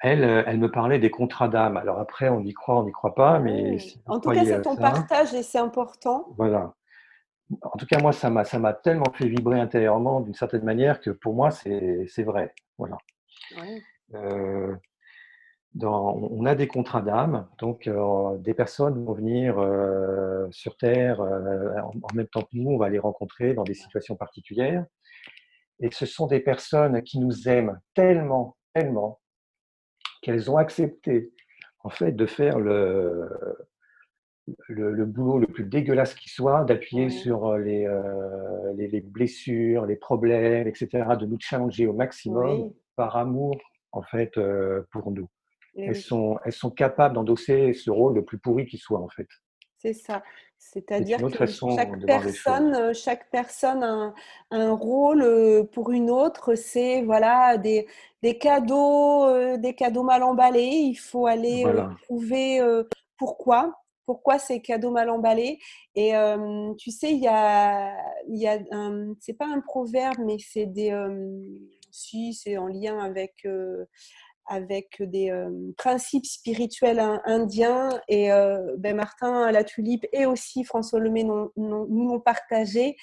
Elle, euh, elle me parlait des contrats d'âme. Alors après, on y croit, on n'y croit pas, mais en tout cas, c'est ton partage et c'est important. Voilà. En tout cas, moi, ça m'a, ça m'a tellement fait vibrer intérieurement d'une certaine manière que pour moi, c'est, c'est vrai. Voilà. Euh, on a des contrats d'âme, donc euh, des personnes vont venir euh, sur Terre euh, en, même temps que nous, on va les rencontrer dans des situations particulières. Et ce sont des personnes qui nous aiment tellement, tellement, qu'elles ont accepté en fait de faire le, le, boulot le plus dégueulasse qui soit, d'appuyer sur les, les, blessures, les problèmes, etc., de nous challenger au maximum par amour en fait pour nous. Eh elles, sont, elles sont capables d'endosser ce rôle le plus pourri qui soit, en fait. C'est ça. C'est-à-dire que chaque personne, euh, chaque personne a un, un, rôle euh, pour une autre. C'est voilà des, des cadeaux, euh, des cadeaux mal emballés. Il faut aller trouver pourquoi, pourquoi ces cadeaux mal emballés. Et tu sais, il y a, y a c'est pas un proverbe, mais c'est des, si c'est en lien avec avec des principes spirituels indiens. Et ben Martin la Tulipe et aussi François Lemay nous l'ont partagé.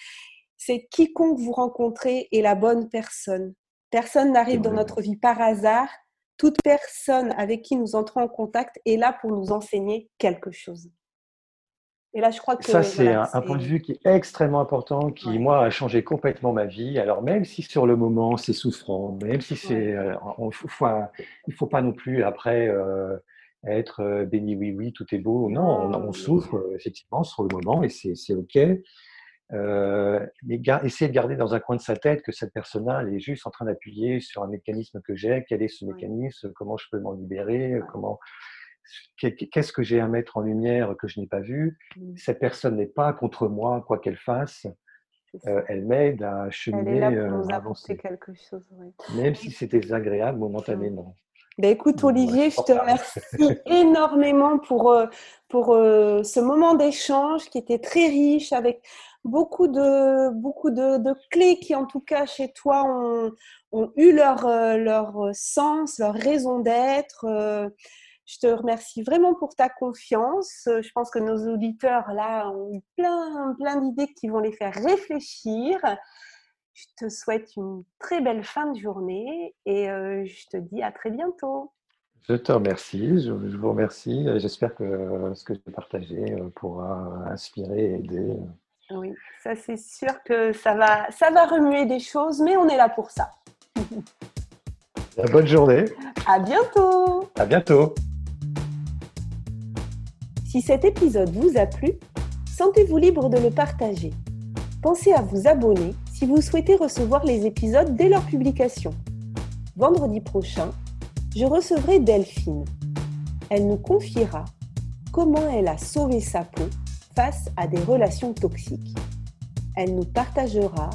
C'est quiconque vous rencontrez est la bonne personne. Personne n'arrive dans notre vie par hasard. Toute personne avec qui nous entrons en contact est là pour nous enseigner quelque chose. Et là, je crois que ça, c'est un, point de vue qui est extrêmement important, qui moi a changé complètement ma vie. Alors même si sur le moment c'est souffrant, même si c'est, euh, il faut pas non plus après euh, être euh, béni oui oui tout est beau. Non, on, souffre effectivement sur le moment et c'est ok. mais essayer de garder dans un coin de sa tête que cette personne-là, elle est juste en train d'appuyer sur un mécanisme que j'ai. Quel est ce mécanisme Comment je peux m'en libérer Comment qu'est-ce que j'ai à mettre en lumière que je n'ai pas vu? Mmh. Cette personne n'est pas contre moi, quoi qu'elle fasse. Euh, elle m'aide à cheminer, elle est là pour euh, quelque chose. Même si c'est désagréable momentanément. Ben écoute Olivier, je te remercie énormément pour, euh, pour ce moment d'échange qui était très riche avec beaucoup de, beaucoup de, de, clés qui en tout cas chez toi ont, ont eu leur, leur sens, leur raison d'être. Je te remercie vraiment pour ta confiance. Euh, je pense que nos auditeurs là ont eu plein, plein d'idées qui vont les faire réfléchir. Je te souhaite une très belle fin de journée et euh, je te dis à très bientôt. Je te remercie, je, vous remercie. J'espère que ce que j'ai partagé euh, pourra inspirer et aider. Oui, ça c'est sûr que ça va, ça va remuer des choses, mais on est là pour ça. Bonne journée. À bientôt. À bientôt. Si cet épisode vous a plu, sentez-vous libre de le partager. Pensez à vous abonner si vous souhaitez recevoir les épisodes dès leur publication. Vendredi prochain, je recevrai Delphine. Elle nous confiera comment elle a sauvé sa peau face à des relations toxiques. Elle nous partagera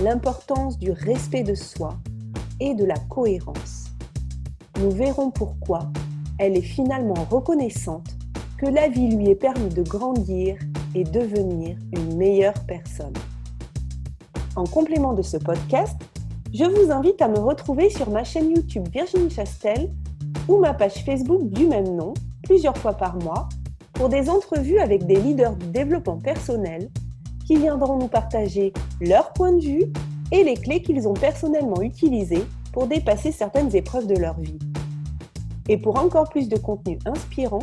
l'importance du respect de soi et de la cohérence. Nous verrons pourquoi elle est finalement reconnaissante que la vie lui ait permis de grandir et devenir une meilleure personne. En complément de ce podcast, je vous invite à me retrouver sur ma chaîne YouTube Virginie Chastel ou ma page Facebook du même nom, plusieurs fois par mois, pour des entrevues avec des leaders du développement personnel qui viendront nous partager leur point de vue et les clés qu'ils ont personnellement utilisées pour dépasser certaines épreuves de leur vie. Et pour encore plus de contenu inspirant,